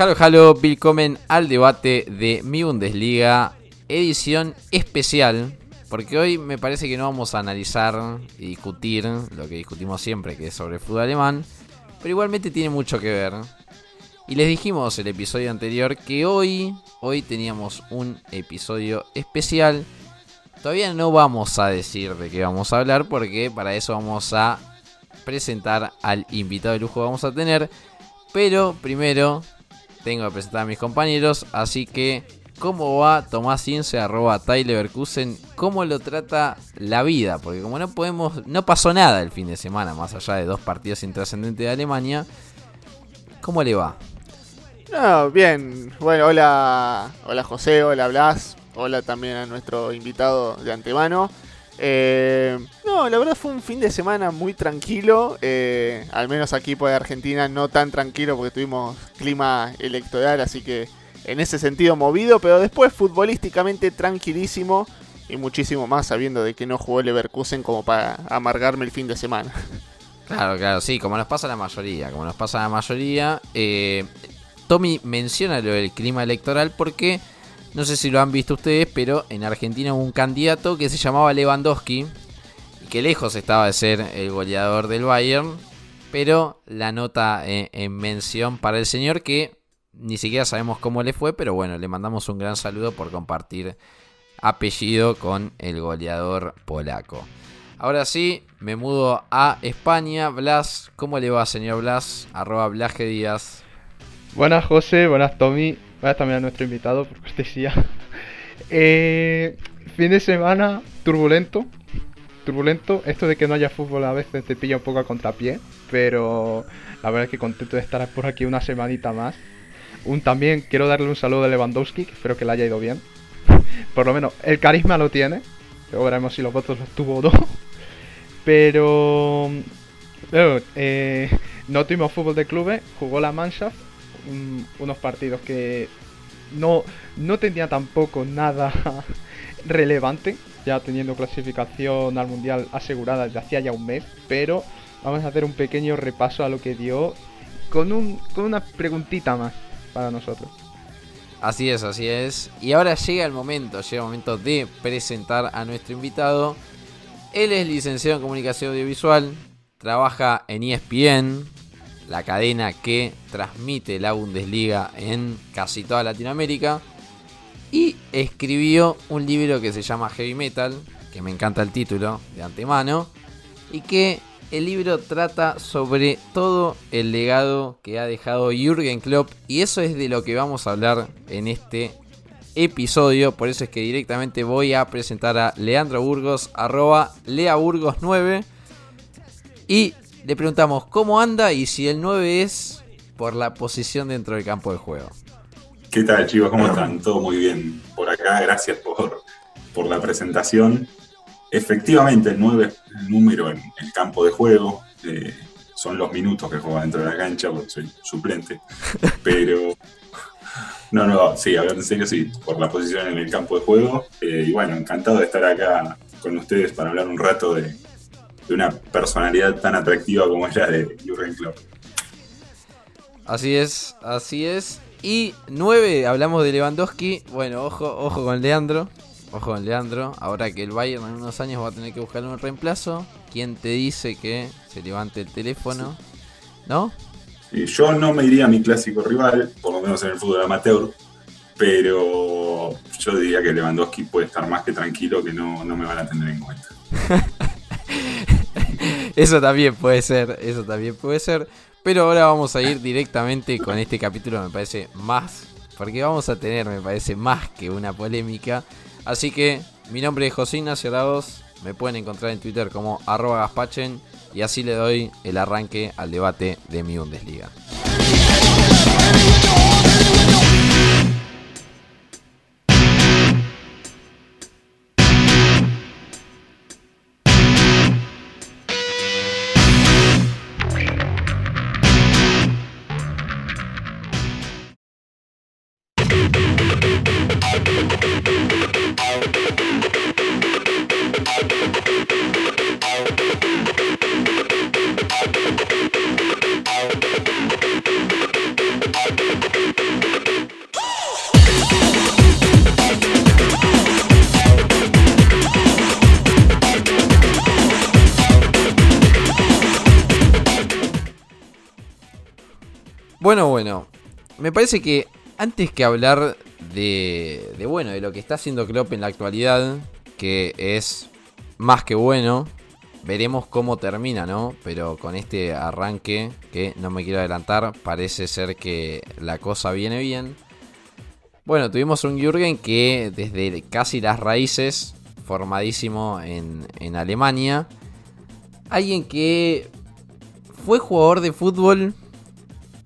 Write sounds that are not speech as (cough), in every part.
Halo, halo, willkommen al debate de mi Bundesliga, edición especial, porque hoy me parece que no vamos a analizar y discutir lo que discutimos siempre, que es sobre el fútbol alemán, pero igualmente tiene mucho que ver. Y les dijimos el episodio anterior que hoy, hoy teníamos un episodio especial. Todavía no vamos a decir de qué vamos a hablar, porque para eso vamos a presentar al invitado de lujo que vamos a tener. Pero primero tengo que presentar a mis compañeros, así que ¿cómo va Tomás Cience, arroba Tyler ¿Cómo lo trata la vida? Porque como no podemos, no pasó nada el fin de semana, más allá de dos partidos intrascendentes de Alemania, ¿cómo le va? No, bien. Bueno, hola, hola José, hola Blas, hola también a nuestro invitado de antemano. Eh, no, la verdad fue un fin de semana muy tranquilo, eh, al menos aquí por Argentina no tan tranquilo porque tuvimos clima electoral, así que en ese sentido movido, pero después futbolísticamente tranquilísimo y muchísimo más sabiendo de que no jugó Leverkusen como para amargarme el fin de semana. Claro, claro, sí, como nos pasa a la mayoría, como nos pasa a la mayoría. Eh, Tommy menciona lo del clima electoral porque no sé si lo han visto ustedes, pero en Argentina hubo un candidato que se llamaba Lewandowski, que lejos estaba de ser el goleador del Bayern, pero la nota en, mención para el señor que ni siquiera sabemos cómo le fue, pero bueno, le mandamos un gran saludo por compartir apellido con el goleador polaco. Ahora sí, me mudo a España. Blas, ¿cómo le va, señor Blas? Arroba Blaje Díaz. Buenas, José. Buenas, Tommy. Buenas también a nuestro invitado, por cortesía. (laughs) Eh, fin de semana turbulento. Turbulento. Esto de que no haya fútbol a veces te pilla un poco a contrapié. Pero la verdad es que contento de estar por aquí una semanita más. También quiero darle un saludo a Lewandowski, espero que le haya ido bien. (laughs) Por lo menos el carisma lo tiene. Luego veremos si los votos los tuvo o no. (laughs) Pero... Eh, no tuvimos fútbol de clubes, jugó la Mannschaft unos partidos que no, no tenía tampoco nada (laughs) relevante, ya teniendo clasificación al Mundial asegurada desde hacía ya un mes, pero vamos a hacer un pequeño repaso a lo que dio con, un, con una preguntita más para nosotros. Así es, así es. Y ahora llega el momento, llega el momento de presentar a nuestro invitado. Él es licenciado en comunicación audiovisual, trabaja en ESPN, la cadena que transmite la Bundesliga en casi toda Latinoamérica. Y escribió un libro que se llama Heavy Metal, que me encanta el título de antemano, y que el libro trata sobre todo el legado que ha dejado Jürgen Klopp, y eso es de lo que vamos a hablar en este episodio, por eso es que directamente voy a presentar a Leandro Burgos, arroba leaburgos9, y le preguntamos cómo anda y si el 9 es por la posición dentro del campo de juego. ¿Qué tal chicos? ¿Cómo están? Todo muy bien por acá. Gracias por, por la presentación. Efectivamente, el 9 es el número en el campo de juego. Eh, son los minutos que juega dentro de la cancha, porque soy suplente. Pero, (laughs) no, no, sí, a ver, en serio, sí, por la posición en el campo de juego. Eh, y bueno, encantado de estar acá con ustedes para hablar un rato de, de una personalidad tan atractiva como es la de Jurgen Klopp. Así es, así es. Y 9, hablamos de Lewandowski. Bueno, ojo, ojo con Leandro. Ojo con Leandro. Ahora que el Bayern en unos años va a tener que buscar un reemplazo. ¿Quién te dice que se levante el teléfono? ¿No? yo no me iría a mi clásico rival, por lo menos en el fútbol amateur. Pero yo diría que Lewandowski puede estar más que tranquilo que no, no me van a tener en cuenta. (laughs) eso también puede ser, eso también puede ser. Pero ahora vamos a ir directamente con este capítulo, me parece más. Porque vamos a tener, me parece, más que una polémica. Así que mi nombre es José Ignacio. Me pueden encontrar en Twitter como arroba gaspachen. Y así le doy el arranque al debate de mi Bundesliga. Me parece que antes que hablar de, bueno, de lo que está haciendo Klopp en la actualidad, que es más que bueno, veremos cómo termina, ¿no? Pero con este arranque, que no me quiero adelantar, parece ser que la cosa viene bien. Bueno, tuvimos un Jürgen que desde casi las raíces, formadísimo en, en Alemania, alguien que fue jugador de fútbol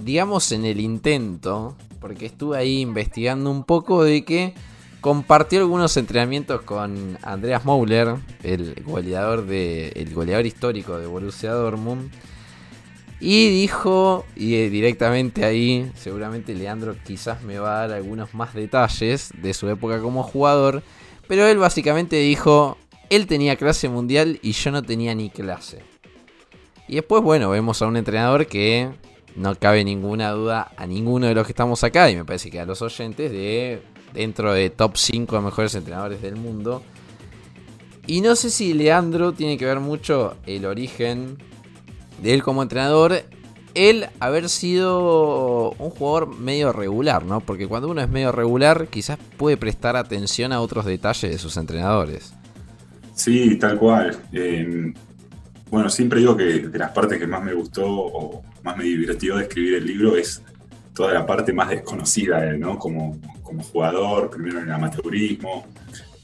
digamos en el intento, porque estuve ahí investigando un poco de que compartió algunos entrenamientos con Andreas Mauler, el goleador de el goleador histórico de Borussia Dortmund. Y dijo, y directamente ahí, seguramente Leandro quizás me va a dar algunos más detalles de su época como jugador. Pero él básicamente dijo, él tenía clase mundial y yo no tenía ni clase. Y después, bueno, vemos a un entrenador que no cabe ninguna duda a ninguno de los que estamos acá, y me parece que a los oyentes, de dentro de top 5 mejores entrenadores del mundo. Y no sé si Leandro tiene que ver mucho el origen de él como entrenador, él haber sido un jugador medio regular, ¿no? Porque cuando uno es medio regular, quizás puede prestar atención a otros detalles de sus entrenadores. Sí, tal cual. Eh, bueno, siempre digo que de las partes que más me gustó o más me divirtió de escribir el libro es toda la parte más desconocida ¿no? Como, como jugador, primero en el amateurismo,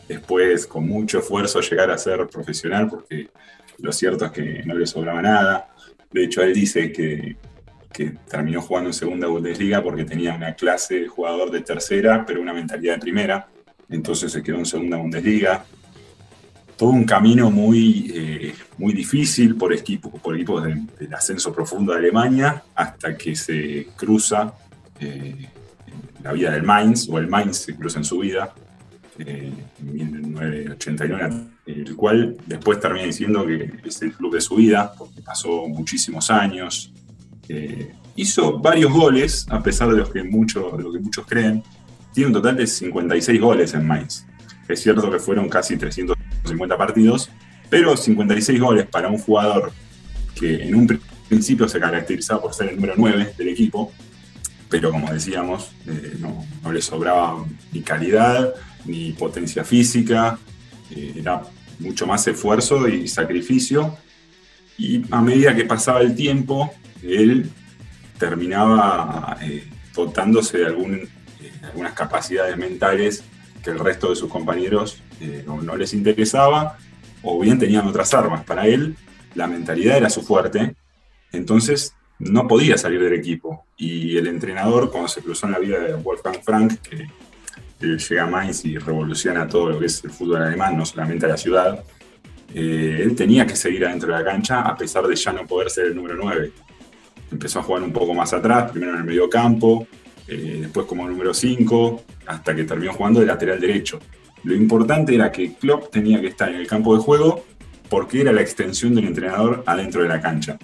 después con mucho esfuerzo llegar a ser profesional, porque lo cierto es que no le sobraba nada. De hecho, él dice que, que terminó jugando en segunda Bundesliga porque tenía una clase de jugador de tercera, pero una mentalidad de primera. Entonces se quedó en segunda Bundesliga todo un camino muy, eh, muy difícil por, equipo, por equipos del ascenso profundo de Alemania, hasta que se cruza eh, la vida del Mainz, o el Mainz se cruza en su vida, eh, en 1989, el cual después termina diciendo que es el club de su vida, porque pasó muchísimos años. hizo varios goles, a pesar de, los que muchos de lo que muchos creen. Tiene un total de 56 goles en Mainz. Es cierto que fueron casi 300 50 partidos, pero 56 goles para un jugador que en un principio se caracterizaba por ser el número 9 del equipo, pero como decíamos, eh, no, le sobraba ni calidad, ni potencia física, eh, era mucho más esfuerzo y sacrificio, y a medida que pasaba el tiempo, él terminaba eh, dotándose de algunas capacidades mentales que el resto de sus compañeros eh, no, les interesaba, o bien tenían otras armas. Para él, la mentalidad era su fuerte, entonces no podía salir del equipo. Y el entrenador, cuando se cruzó en la vida de Wolfgang Frank, que, llega a Mainz y revoluciona todo lo que es el fútbol alemán, no solamente la ciudad, eh, él tenía que seguir adentro de la cancha a pesar de ya no poder ser el número 9. Empezó a jugar un poco más atrás, primero en el medio campo, eh, después como número 5, hasta que terminó jugando de lateral derecho. Lo importante era que Klopp tenía que estar en el campo de juego porque era la extensión del entrenador adentro de la cancha.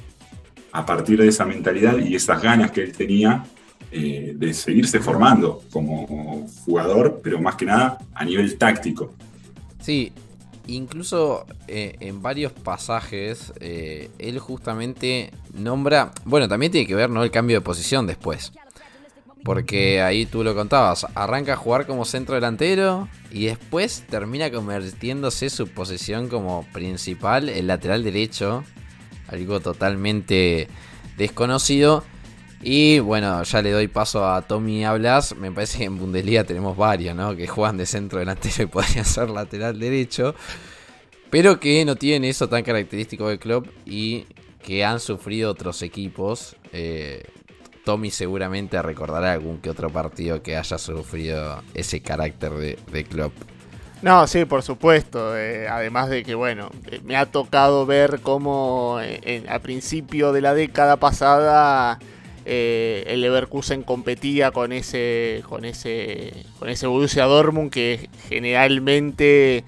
A partir de esa mentalidad y esas ganas que él tenía eh, de seguirse formando como jugador, pero más que nada a nivel táctico. Sí, incluso eh, en varios pasajes eh, él justamente nombra, bueno, también tiene que ver ¿no? el cambio de posición después. Porque ahí tú lo contabas, arranca a jugar como centro delantero y después termina convirtiéndose su posición como principal, el lateral derecho. Algo totalmente desconocido. Y bueno, ya le doy paso a Tommy Hablas. Me parece que en Bundesliga tenemos varios, ¿no? Que juegan de centro delantero y (laughs) podrían ser lateral derecho. Pero que no tienen eso tan característico del club y que han sufrido otros equipos. Eh, Tommy seguramente recordará algún que otro partido que haya sufrido ese carácter de, de club. No, sí, por supuesto. Eh, además de que, bueno, eh, me ha tocado ver cómo eh, a principio de la década pasada el Leverkusen competía con ese, con ese, con ese Borussia Dortmund que generalmente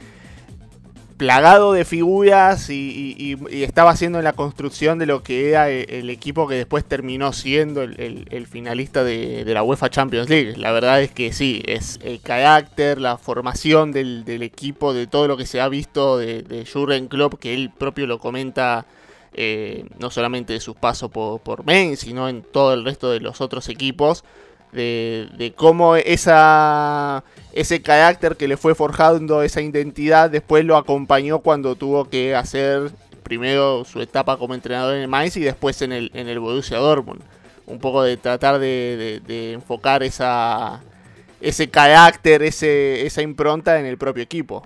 plagado de figuras y, estaba haciendo en la construcción de lo que era el, equipo que después terminó siendo el, finalista de, la UEFA Champions League. La verdad es que sí, es el carácter, la formación del, equipo, de todo lo que se ha visto de, de Jurgen Klopp, que él propio lo comenta eh, no solamente de sus pasos por, por Mainz, sino en todo el resto de los otros equipos de, cómo esa, ese carácter que le fue forjando, esa identidad, después lo acompañó cuando tuvo que hacer primero su etapa como entrenador en el Mainz y después en el, en el Borussia Dortmund. Un poco de tratar de, enfocar esa, ese carácter, ese, esa impronta en el propio equipo.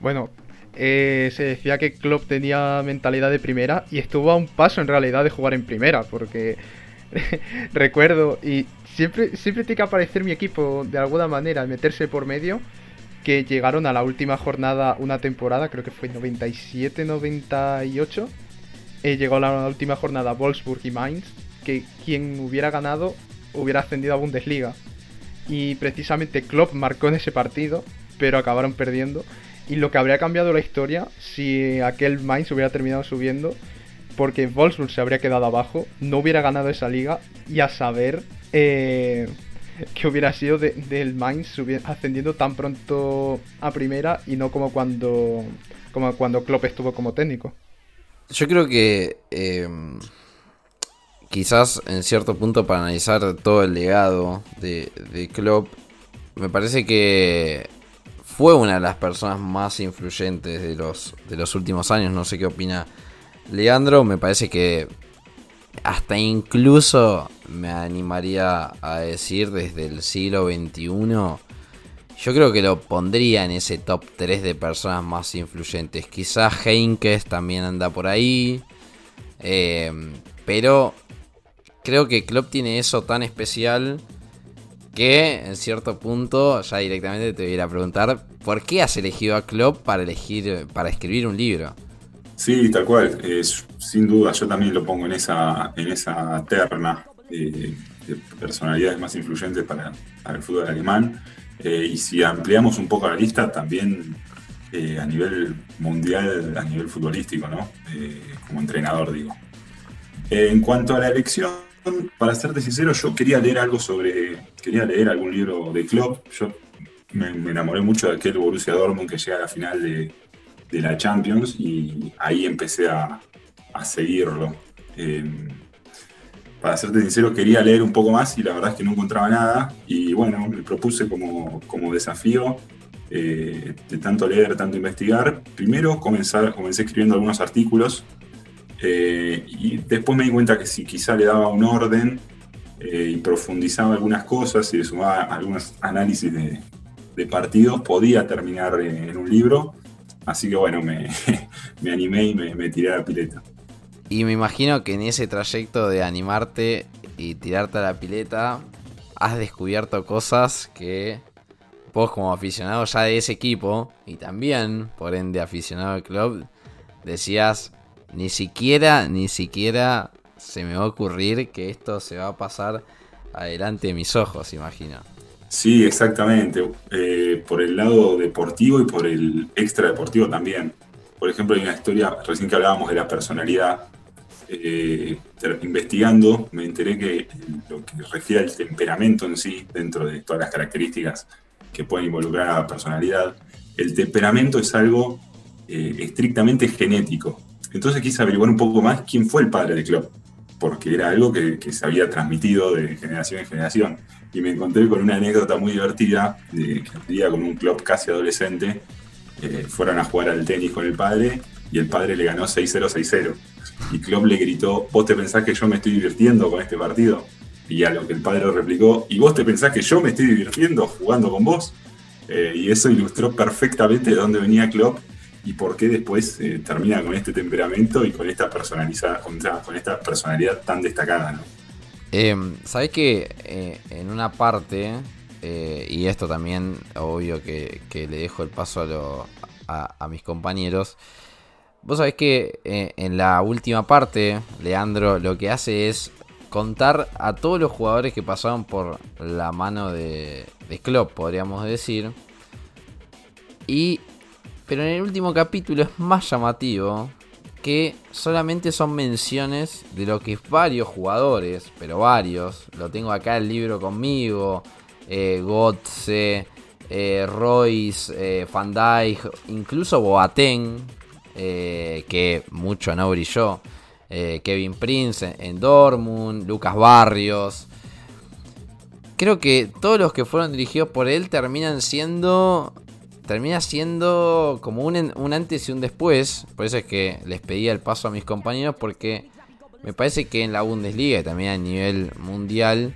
Bueno, eh, se decía que Klopp tenía mentalidad de primera y estuvo a un paso en realidad de jugar en primera, porque (laughs) recuerdo, y siempre, siempre tiene que aparecer mi equipo de alguna manera, meterse por medio. Que llegaron a la última jornada una temporada, creo que fue 97-98. Eh, llegó a la última jornada Wolfsburg y Mainz. Que quien hubiera ganado hubiera ascendido a Bundesliga. Y precisamente Klopp marcó en ese partido, pero acabaron perdiendo. Y lo que habría cambiado la historia si aquel Mainz hubiera terminado subiendo porque Wolfsburg se habría quedado abajo, no hubiera ganado esa liga y a saber eh, que hubiera sido del Mainz ascendiendo tan pronto a primera y no como cuando, como cuando Klopp estuvo como técnico. Yo creo que em, quizás en cierto punto para analizar todo el legado de, de Klopp, me parece que fue una de las personas más influyentes de los, de los últimos años. No sé qué opina Leandro, me parece que hasta incluso me animaría a decir desde el siglo XXI, yo creo que lo pondría en ese top 3 de personas más influyentes. Quizás Heinkes también anda por ahí. Eh, pero creo que Klopp tiene eso tan especial que en cierto punto ya directamente te voy a ir a preguntar por qué has elegido a Klopp para elegir para escribir un libro. Sí, tal cual. sin duda, yo también lo pongo en esa, en esa terna de personalidades más influyentes para, el fútbol alemán. Eh, y si ampliamos un poco la lista, también eh, a nivel mundial, a nivel futbolístico, ¿no? Eh, como entrenador, digo. en cuanto a la elección, para serte sincero, yo quería leer algo sobre. Quería leer algún libro de Klopp. Yo me, enamoré mucho de aquel Borussia Dortmund que llega a la final de, la Champions y ahí empecé a, seguirlo. Em, para serte sincero, quería leer un poco más y la verdad es que no encontraba nada. Y bueno, me propuse como, desafío eh, de tanto leer, tanto investigar. Primero comenzar, comencé escribiendo algunos artículos eh, y después me di cuenta que si quizá le daba un orden eh, y profundizaba algunas cosas y le sumaba algunos análisis de, partidos, podía terminar en un libro. Así que bueno, me, (laughs) animé y me, tiré a la pileta. Y me imagino que en ese trayecto de animarte y tirarte a la pileta, has descubierto cosas que vos como aficionado ya de ese equipo, y también, por ende, aficionado al club, decías, ni siquiera, ni siquiera se me va a ocurrir que esto se va a pasar adelante de mis ojos, imagino. Sí, exactamente. Eh, por el lado deportivo y por el extra deportivo también. Por ejemplo, hay una historia, recién que hablábamos de la personalidad, eh, investigando me enteré que lo que refiere al temperamento en sí, dentro de todas las características que pueden involucrar a la personalidad, el temperamento es algo eh, estrictamente genético. Entonces quise averiguar un poco más quién fue el padre de Klopp, porque era algo que, que se había transmitido de generación en generación y me encontré con una anécdota muy divertida de que un día con un club casi adolescente eh, fueron a jugar al tenis con el padre y el padre le ganó 6-0, 6-0. Y Klopp le gritó, ¿vos te pensás que yo me estoy divirtiendo con este partido? Y a lo que el padre replicó, ¿y vos te pensás que yo me estoy divirtiendo jugando con vos? Eh, y eso ilustró perfectamente de dónde venía Klopp y por qué después eh, termina con este temperamento y con esta, personalidad tan destacada. ¿no? Eh, Sabés que en una parte, y esto también, obvio que, le dejo el paso a mis compañeros, Vos sabés que eh, en la última parte, Leandro lo que hace es contar a todos los jugadores que pasaron por la mano de, de Klopp, podríamos decir. Y, pero en el último capítulo es más llamativo que solamente son menciones de lo que varios jugadores, pero varios, lo tengo acá el libro conmigo, eh, eh, Royce, eh, Van Dijk, incluso Boateng, eh, que mucho no brilló. Eh, Kevin Prince en, Dortmund, Lucas Barrios. Creo que todos los que fueron dirigidos por él terminan siendo. Termina siendo como un, un antes y un después. Por eso es que les pedía el paso a mis compañeros. Porque me parece que en la Bundesliga y también a nivel mundial.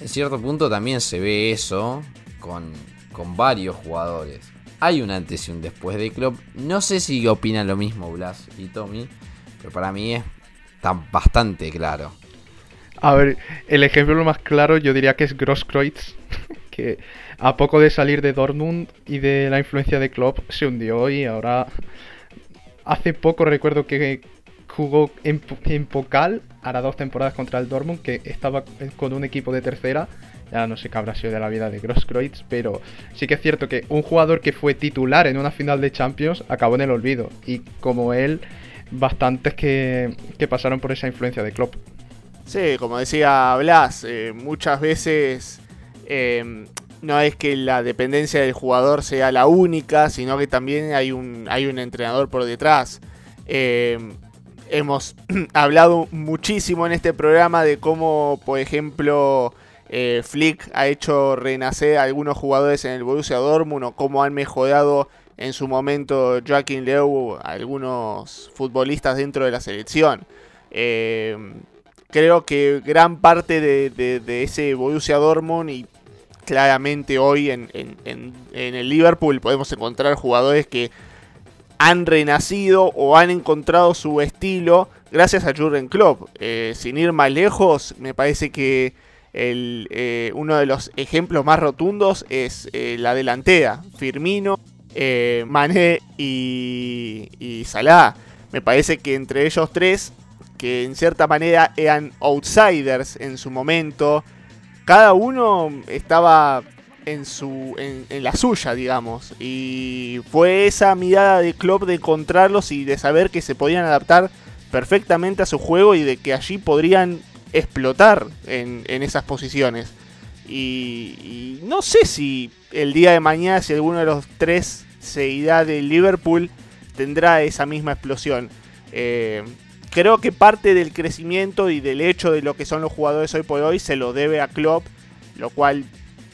En cierto punto también se ve eso con, con varios jugadores hay un antes y un después de Klopp. No sé si opinan lo mismo Blas y Tommy, pero para mí es bastante claro. A ver, el ejemplo más claro yo diría que es Grosskreutz, (laughs) que a poco de salir de Dortmund y de la influencia de Klopp se hundió y ahora hace poco recuerdo que jugó en, en Pokal, hará dos temporadas contra el Dortmund, que estaba con un equipo de tercera ya no sé qué habrá sido de la vida de Grosskreutz, pero sí que es cierto que un jugador que fue titular en una final de Champions acabó en el olvido. Y como él, bastantes que, pasaron por esa influencia de Klopp. Sí, como decía Blas, eh, muchas veces em, no es que la dependencia del jugador sea la única, sino que también hay un, hay un entrenador por detrás. Em, hemos (clears throat) hablado muchísimo en este programa de cómo, por ejemplo, eh, Flick ha hecho renacer a algunos jugadores en el Borussia Dortmund o cómo han mejorado en su momento Joaquín Leu algunos futbolistas dentro de la selección. Eh, creo que gran parte de, ese Borussia Dortmund y claramente hoy en, el Liverpool podemos encontrar jugadores que han renacido o han encontrado su estilo gracias a Jurgen Klopp. Eh, sin ir más lejos, me parece que el, eh, uno de los ejemplos más rotundos es eh, la delantera. Firmino, eh, Mané y, y Salah. Me parece que entre ellos tres, que en cierta manera eran outsiders en su momento, cada uno estaba en, su, en, en, la suya, digamos. Y fue esa mirada de Klopp de encontrarlos y de saber que se podían adaptar perfectamente a su juego y de que allí podrían explotar en, esas posiciones. Y, no sé si el día de mañana, si alguno de los tres se irá de Liverpool, tendrá esa misma explosión. Eh, creo que parte del crecimiento y del hecho de lo que son los jugadores hoy por hoy se lo debe a Klopp, lo cual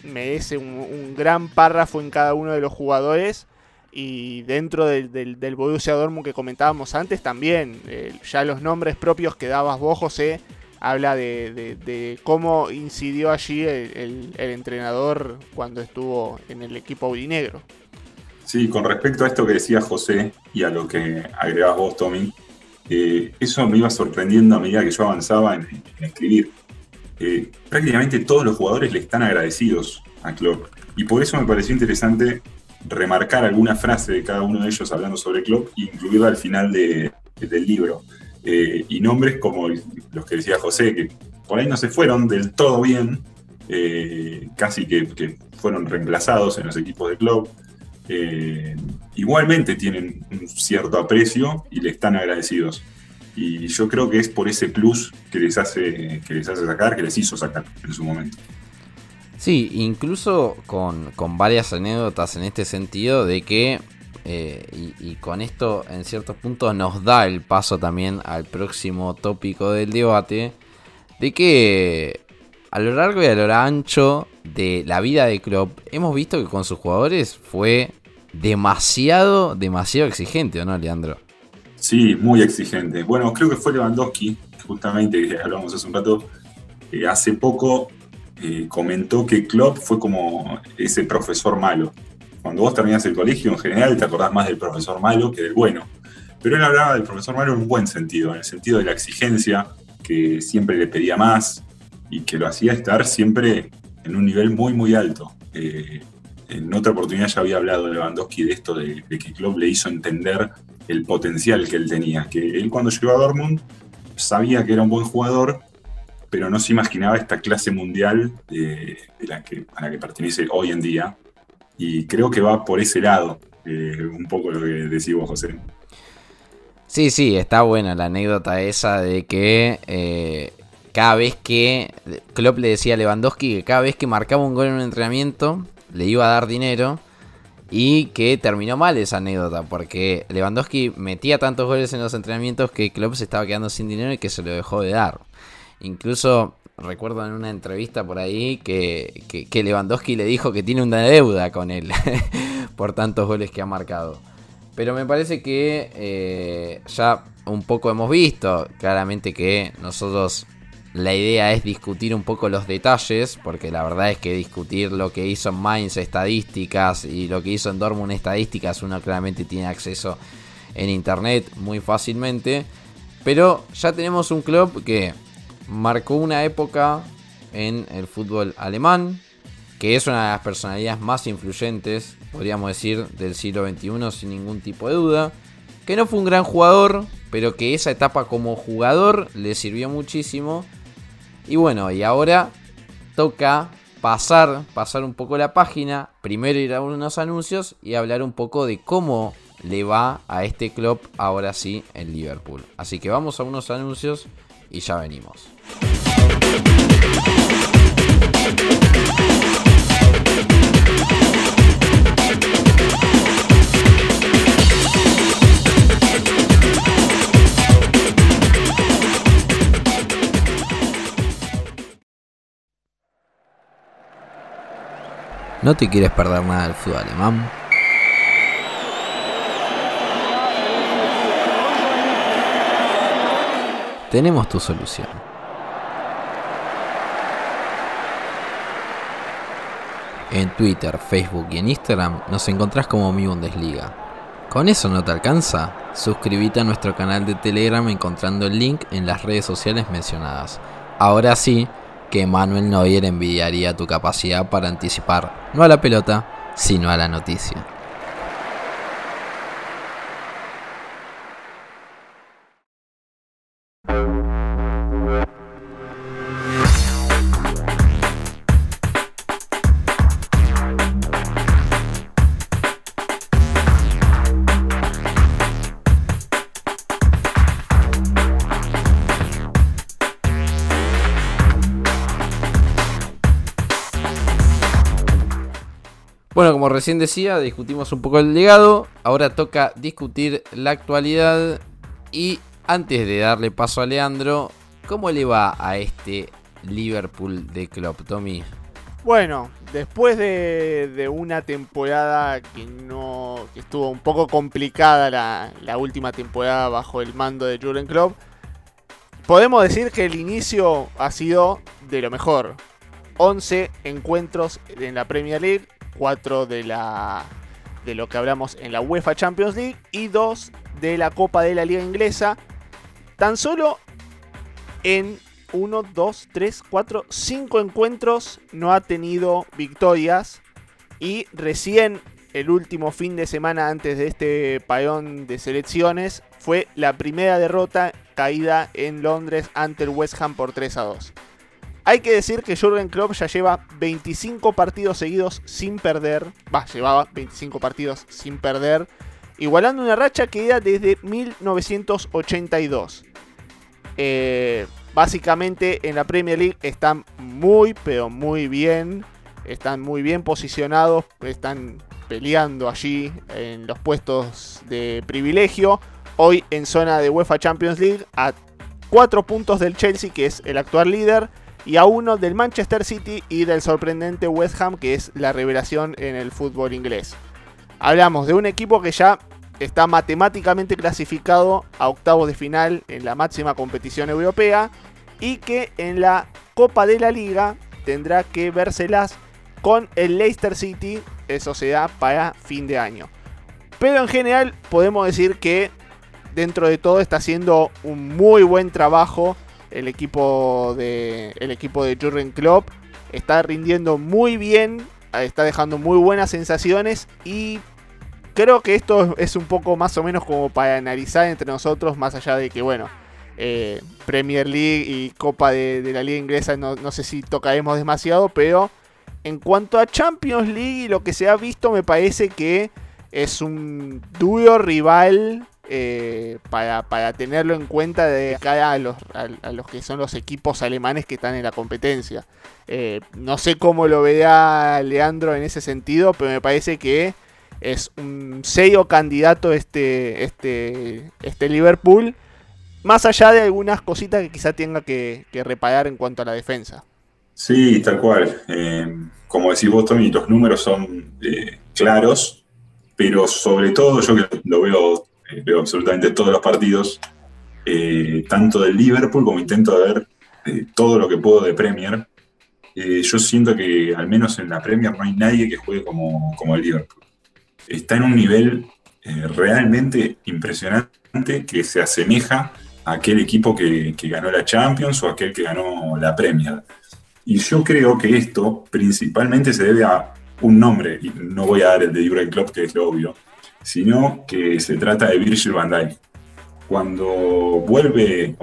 merece un, gran párrafo en cada uno de los jugadores. Y dentro del, del, Borussia Dortmund que comentábamos antes también, eh, ya los nombres propios que dabas vos, José, habla de, cómo incidió allí el, entrenador cuando estuvo en el equipo aurinegro. Sí, con respecto a esto que decía José y a lo que agregabas vos, Tommy, eh, eso me iba sorprendiendo a medida que yo avanzaba en, escribir. Eh, prácticamente todos los jugadores le están agradecidos a Klopp. Y por eso me pareció interesante remarcar alguna frase de cada uno de ellos hablando sobre Klopp e incluirla al final del libro. Eh, y nombres como los que decía José, que por ahí no se fueron del todo bien, eh, casi que, fueron reemplazados en los equipos de club. Eh, igualmente tienen un cierto aprecio y le están agradecidos. Y yo creo que es por ese plus que les hace, que les hace sacar, que les hizo sacar en su momento. Sí, incluso con, con varias anécdotas en este sentido de que eh, y, con esto, en ciertos puntos, nos da el paso también al próximo tópico del debate. De que a lo largo y a lo ancho de la vida de Klopp, hemos visto que con sus jugadores fue demasiado, demasiado exigente, ¿o no, Leandro? Sí, muy exigente. Bueno, creo que fue Lewandowski, justamente, que hablamos hace un rato, eh, hace poco eh, comentó que Klopp fue como ese profesor malo. Cuando vos terminás el colegio, en general te acordás más del profesor malo que del bueno. Pero él hablaba del profesor malo en un buen sentido, en el sentido de la exigencia, que siempre le pedía más y que lo hacía estar siempre en un nivel muy, muy alto. Eh, en otra oportunidad ya había hablado Lewandowski de esto, de, de, que Klopp le hizo entender el potencial que él tenía, que él cuando llegó a Dortmund sabía que era un buen jugador, pero no se imaginaba esta clase mundial de, de la que, a la que pertenece hoy en día. Y creo que va por ese lado, eh, un poco lo que decís vos, José. Sí, sí, está buena la anécdota esa de que eh, cada vez que Klopp le decía a Lewandowski que cada vez que marcaba un gol en un entrenamiento le iba a dar dinero y que terminó mal esa anécdota porque Lewandowski metía tantos goles en los entrenamientos que Klopp se estaba quedando sin dinero y que se lo dejó de dar. Incluso recuerdo en una entrevista por ahí que, que, Lewandowski le dijo que tiene una deuda con él (laughs) por tantos goles que ha marcado. Pero me parece que eh, ya un poco hemos visto claramente que nosotros la idea es discutir un poco los detalles, porque la verdad es que discutir lo que hizo en Mainz estadísticas y lo que hizo en Dortmund estadísticas, uno claramente tiene acceso en internet muy fácilmente. Pero ya tenemos un club que marcó una época en el fútbol alemán, que es una de las personalidades más influyentes, podríamos decir, del siglo XXI sin ningún tipo de duda. Que no fue un gran jugador, pero que esa etapa como jugador le sirvió muchísimo. Y bueno, y ahora toca pasar, pasar un poco la página, primero ir a unos anuncios y hablar un poco de cómo le va a este club ahora sí en Liverpool. Así que vamos a unos anuncios y ya venimos. ¿No te quieres perder nada del fútbol alemán? Tenemos tu solución. En Twitter, Facebook y en Instagram nos encontrás como Mi Bundesliga. ¿Con eso no te alcanza? Suscríbete a nuestro canal de Telegram encontrando el link en las redes sociales mencionadas. Ahora sí, que Manuel Neuer envidiaría tu capacidad para anticipar no a la pelota, sino a la noticia. Recién decía, discutimos un poco el legado. Ahora toca discutir la actualidad. Y antes de darle paso a Leandro, ¿cómo le va a este Liverpool de Klopp, Tommy? Bueno, después de, una temporada que no que estuvo un poco complicada la, la última temporada bajo el mando de Jurgen Klopp, podemos decir que el inicio ha sido de lo mejor. 11 encuentros en la Premier League, 4 de la de lo que hablamos en la UEFA Champions League y 2 de la Copa de la Liga Inglesa. Tan solo en 1, 2, 3, 4, 5 encuentros no ha tenido victorias. Y recién el último fin de semana antes de este payón de selecciones fue la primera derrota caída en Londres ante el West Ham por 3 a 2. Hay que decir que Jurgen Klopp ya lleva 25 partidos seguidos sin perder. Va, llevaba 25 partidos sin perder. Igualando una racha que era desde 1982. Eh, básicamente en la Premier League están muy, pero muy bien. Están muy bien posicionados. Están peleando allí en los puestos de privilegio. Hoy en zona de UEFA Champions League a 4 puntos del Chelsea, que es el actual líder y a uno del Manchester City y del sorprendente West Ham, que es la revelación en el fútbol inglés. Hablamos de un equipo que ya está matemáticamente clasificado a octavos de final en la máxima competición europea y que en la Copa de la Liga tendrá que vérselas con el Leicester City, eso se da para fin de año. Pero en general podemos decir que dentro de todo está haciendo un muy buen trabajo el equipo de el equipo de Jurgen Klopp está rindiendo muy bien, está dejando muy buenas sensaciones y creo que esto es un poco más o menos como para analizar entre nosotros, más allá de que, bueno, eh, Premier League y Copa de, la Liga Inglesa no, no, sé si tocaremos demasiado, pero en cuanto a Champions League y lo que se ha visto, me parece que es un duro rival eh, para, tenerlo en cuenta de cara a los, a, los, que son los equipos alemanes que están en la competencia. Eh, no sé cómo lo verá Leandro en ese sentido, pero me parece que es un sello candidato este, este, este Liverpool, más allá de algunas cositas que quizá tenga que, reparar en cuanto a la defensa. Sí, tal cual. Eh, como decís vos, Tommy, los números son claros, pero sobre todo yo que lo veo eh, veo absolutamente todos los partidos, eh, tanto del Liverpool como intento ver eh, todo lo que puedo de Premier. yo siento que al menos en la Premier no hay nadie que juegue como, como el Liverpool. Está en un nivel realmente impresionante que se asemeja a aquel equipo que, que ganó la Champions o aquel que ganó la Premier. Y yo creo que esto principalmente se debe a un nombre, y no voy a dar el de Jurgen Klopp, que es lo obvio, sino que se trata de Virgil van Dijk. Cuando vuelve,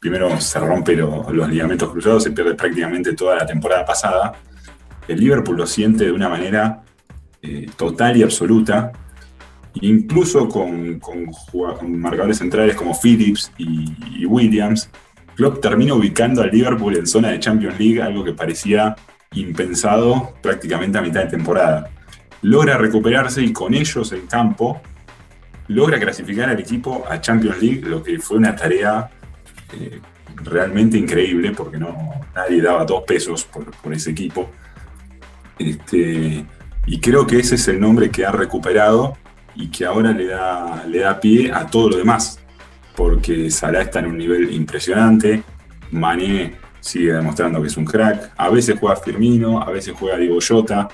primero se rompe los ligamentos cruzados, se pierde prácticamente toda la temporada pasada, el Liverpool lo siente de una manera eh, total y absoluta, incluso con, con, marcadores centrales como Phillips y, Williams, Klopp termina ubicando al Liverpool en zona de Champions League, algo que parecía impensado prácticamente a mitad de temporada logra recuperarse y con ellos en campo logra clasificar al equipo a Champions League, lo que fue una tarea eh, realmente increíble porque no, nadie daba dos pesos por, ese equipo. Este, y creo que ese es el nombre que ha recuperado y que ahora le da, le da pie a todo lo demás, porque Salah está en un nivel impresionante, Mané sigue demostrando que es un crack, a veces juega Firmino, a veces juega Diego Jota,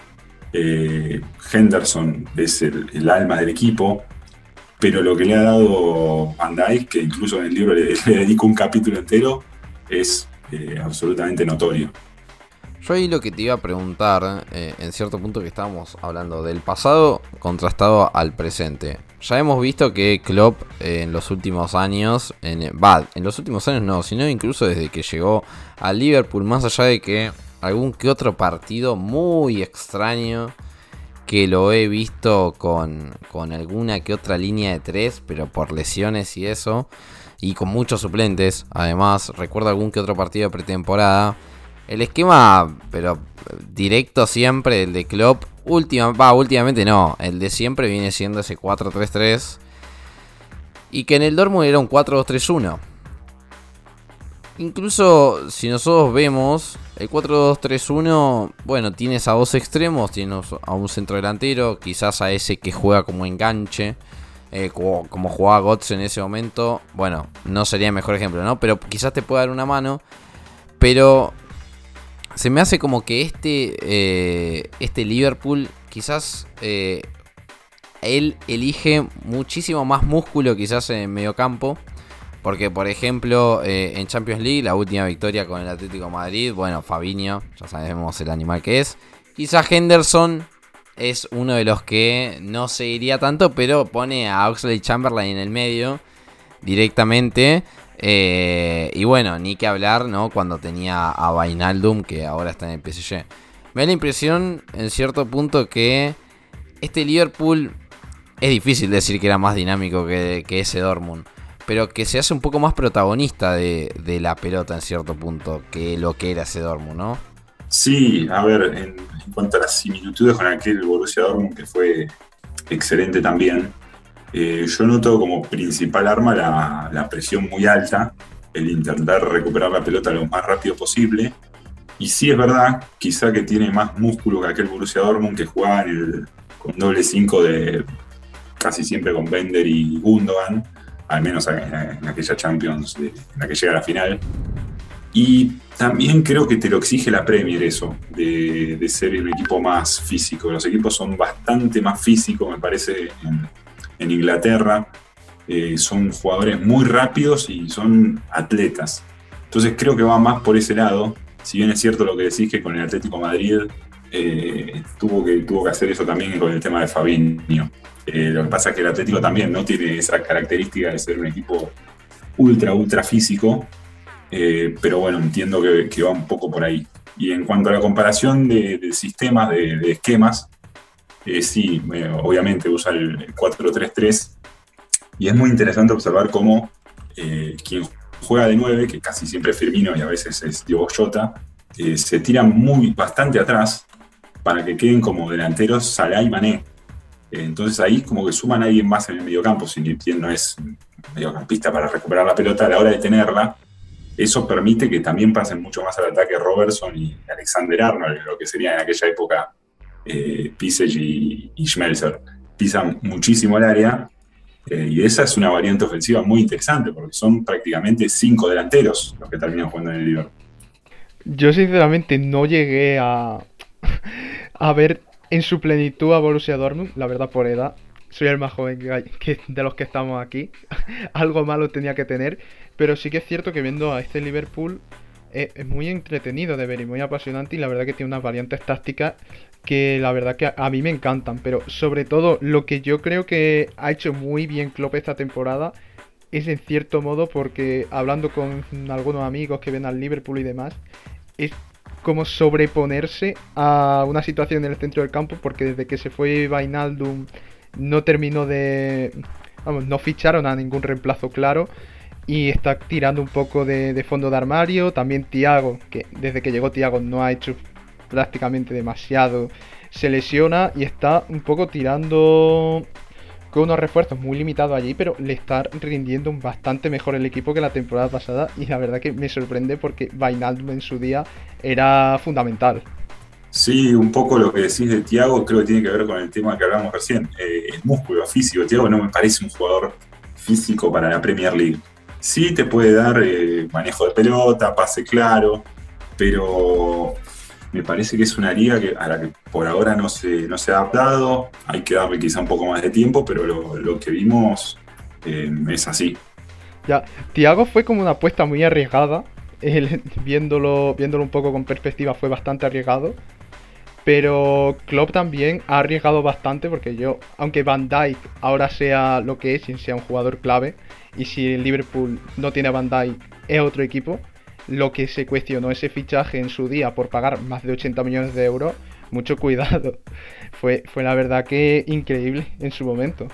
eh, Henderson es el, alma del equipo, pero lo que le ha dado Van que incluso en el libro (laughs) le, dedico un capítulo entero, es eh, absolutamente notorio. Yo ahí lo que te iba a preguntar, eh, en cierto punto que estábamos hablando del pasado contrastado al presente. Ya hemos visto que Klopp en los últimos años, en, en los últimos años no, sino incluso desde que llegó al Liverpool, más allá de que algún que otro partido muy extraño que lo he visto con, con alguna que otra línea de tres, pero por lesiones y eso. Y con muchos suplentes. Además, recuerdo algún que otro partido de pretemporada. El esquema, pero directo siempre, el de Klopp. Última, últimamente no. El de siempre viene siendo ese 4-3-3. Y que en el Dortmund era un 4-2-3-1. Incluso si nosotros vemos el 4-2-3-1, bueno, tienes a dos extremos, tienes a un centro delantero, quizás a ese que juega como enganche, eh, como, jugaba Gotts en ese momento. Bueno, no sería el mejor ejemplo, ¿no? Pero quizás te pueda dar una mano. Pero se me hace como que este, eh, este Liverpool, quizás eh, él elige muchísimo más músculo, quizás en medio campo porque, por ejemplo, eh, en Champions League, la última victoria con el Atlético Madrid, bueno, Fabinho, ya sabemos el animal que es. Quizá Henderson es uno de los que no se iría tanto, pero pone a Oxley Chamberlain en el medio directamente. Eh, y bueno, ni que hablar, ¿no? Cuando tenía a Vainaldum, que ahora está en el PSG. Me da la impresión, en cierto punto, que este Liverpool es difícil decir que era más dinámico que, que ese Dortmund pero que se hace un poco más protagonista de, la pelota en cierto punto que lo que era ese Dortmund, ¿no? Sí, a ver, en, cuanto a las similitudes con aquel Borussia Dortmund que fue excelente también, eh, yo noto como principal arma la, presión muy alta, el intentar recuperar la pelota lo más rápido posible. Y sí es verdad, quizá que tiene más músculo que aquel Borussia Dortmund que jugaba con doble 5 de casi siempre con Bender y Gundogan, al menos en, aquella Champions, en la que llega a la final. Y también creo que te lo exige la Premier eso, de, ser un equipo más físico. Los equipos son bastante más físicos, me parece, en, Inglaterra. Eh, son jugadores muy rápidos y son atletas. Entonces creo que va más por ese lado. Si bien es cierto lo que decís que con el Atlético Madrid eh, tuvo, que, tuvo que hacer eso también con el tema de Fabinho. Eh, lo que pasa es que el Atlético también no tiene esa característica de ser un equipo ultra, ultra físico, eh, pero bueno, entiendo que, va un poco por ahí. Y en cuanto a la comparación de, sistemas, de, esquemas, sí, obviamente usa el 4-3-3 y es muy interesante observar cómo quien juega de 9, que casi siempre es Firmino y a veces es Diego Jota, se tira muy, bastante atrás para que queden como delanteros Salah y Mané. Entonces ahí como que suman a alguien más en el mediocampo, si bien no es mediocampista para recuperar la pelota a la hora de tenerla, eso permite que también pasen mucho más al ataque Robertson y Alexander Arnold, lo que sería en aquella época eh, y, y Schmelzer. Pisan muchísimo el área eh, y esa es una variante ofensiva muy interesante porque son prácticamente cinco delanteros los que terminan jugando en el Liverpool. Yo sinceramente no llegué a, a ver en su plenitud a Borussia Dortmund, la verdad por edad. Soy el más joven que, de los que estamos aquí. (laughs) Algo malo tenía que tener. Pero sí que es cierto que viendo a este Liverpool eh, es, muy entretenido de ver y muy apasionante. Y la verdad que tiene unas variantes tácticas que la verdad que a, mí me encantan. Pero sobre todo lo que yo creo que ha hecho muy bien Klopp esta temporada es en cierto modo porque hablando con algunos amigos que ven al Liverpool y demás, es como sobreponerse a una situación en el centro del campo, porque desde que se fue Vainaldum no terminó de... Vamos, no ficharon a ningún reemplazo claro y está tirando un poco de, fondo de armario. También Tiago, que desde que llegó Tiago no ha hecho prácticamente demasiado, se lesiona y está un poco tirando con unos refuerzos muy limitados allí, pero le está rindiendo bastante mejor el equipo que la temporada pasada y la verdad que me sorprende porque Vainaldum en su día era fundamental. Sí, un poco lo que decís de Tiago creo que tiene que ver con el tema que hablamos recién, eh, el músculo físico. Tiago no me parece un jugador físico para la Premier League. Sí te puede dar eh, manejo de pelota, pase claro, pero me parece que es una liga que, a la que por ahora no se, no se ha adaptado. Hay que darle quizá un poco más de tiempo, pero lo, que vimos eh, es así. Ya, Tiago fue como una apuesta muy arriesgada. (laughs) viéndolo, viéndolo un poco con perspectiva, fue bastante arriesgado. Pero Klopp también ha arriesgado bastante porque yo, aunque Van Dijk ahora sea lo que es y sea un jugador clave, y si Liverpool no tiene a Van Dijk es otro equipo, lo que se cuestionó ese fichaje en su día por pagar más de 80 millones de euros, mucho cuidado. (laughs) Fue, fue la verdad que increíble en su momento.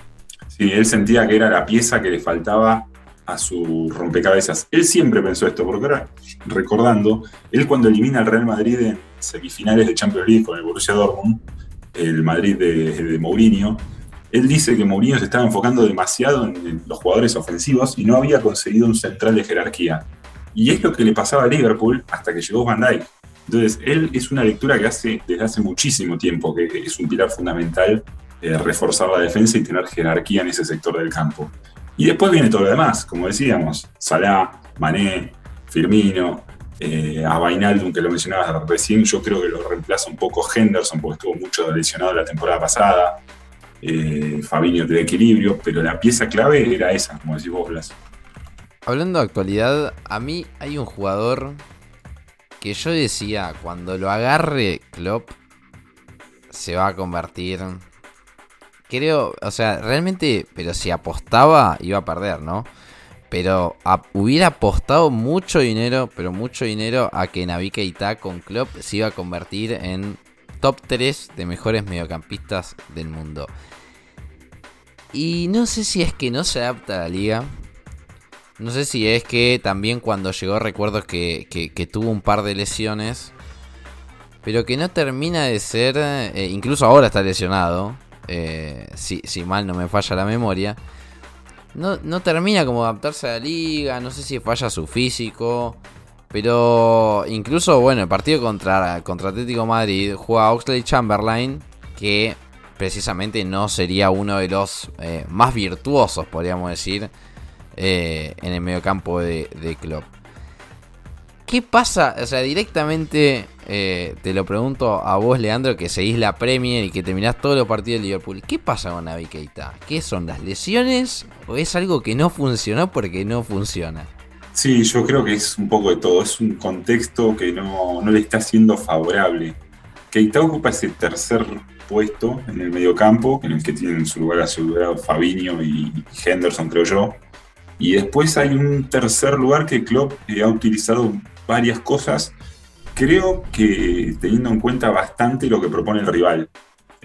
Sí, él sentía que era la pieza que le faltaba a su rompecabezas. Él siempre pensó esto, porque ahora, recordando, él cuando elimina al Real Madrid en semifinales de Champions League con el Borussia Dortmund, el Madrid de, de Mourinho, él dice que Mourinho se estaba enfocando demasiado en los jugadores ofensivos y no había conseguido un central de jerarquía. Y es lo que le pasaba a Liverpool hasta que llegó Van Dijk. Entonces, él es una lectura que hace desde hace muchísimo tiempo, que es un pilar fundamental eh, reforzar la defensa y tener jerarquía en ese sector del campo. Y después viene todo lo demás, como decíamos, Salah, Mané, Firmino, eh, a que lo mencionabas recién, yo creo que lo reemplaza un poco Henderson, porque estuvo mucho lesionado la temporada pasada. Eh, Fabinho de equilibrio, pero la pieza clave era esa, como decís vos, Blas. Hablando de actualidad, a mí hay un jugador que yo decía, cuando lo agarre Klopp, se va a convertir. Creo, o sea, realmente, pero si apostaba, iba a perder, ¿no? Pero hubiera apostado mucho dinero, pero mucho dinero a que Navi Keita con Klopp se iba a convertir en top 3 de mejores mediocampistas del mundo. Y no sé si es que no se adapta a la liga, no sé si es que también cuando llegó recuerdo que, tuvo un par de lesiones. Pero que no termina de ser... Eh, incluso ahora está lesionado. Eh, si, mal no me falla la memoria. No, no termina como adaptarse a la liga. No sé si falla su físico. Pero incluso, bueno, el partido contra, contra Atlético Madrid juega Oxley Chamberlain. Que precisamente no sería uno de los eh, más virtuosos, podríamos decir, eh, en el mediocampo de, de Klopp. ¿Qué pasa? O sea, directamente eh, te lo pregunto a vos, Leandro, que seguís la Premier y que terminás todos los partidos de Liverpool. ¿Qué pasa con Navi Keita? ¿Qué son las lesiones o es algo que no funcionó porque no funciona? Sí, yo creo que es un poco de todo. Es un contexto que no, no le está siendo favorable. Keita ocupa ese tercer puesto en el mediocampo, en el que tienen su lugar asegurado Fabinho y Henderson, creo yo. Y después hay un tercer lugar que Klopp eh, ha utilizado varias cosas, creo que teniendo en cuenta bastante lo que propone el rival.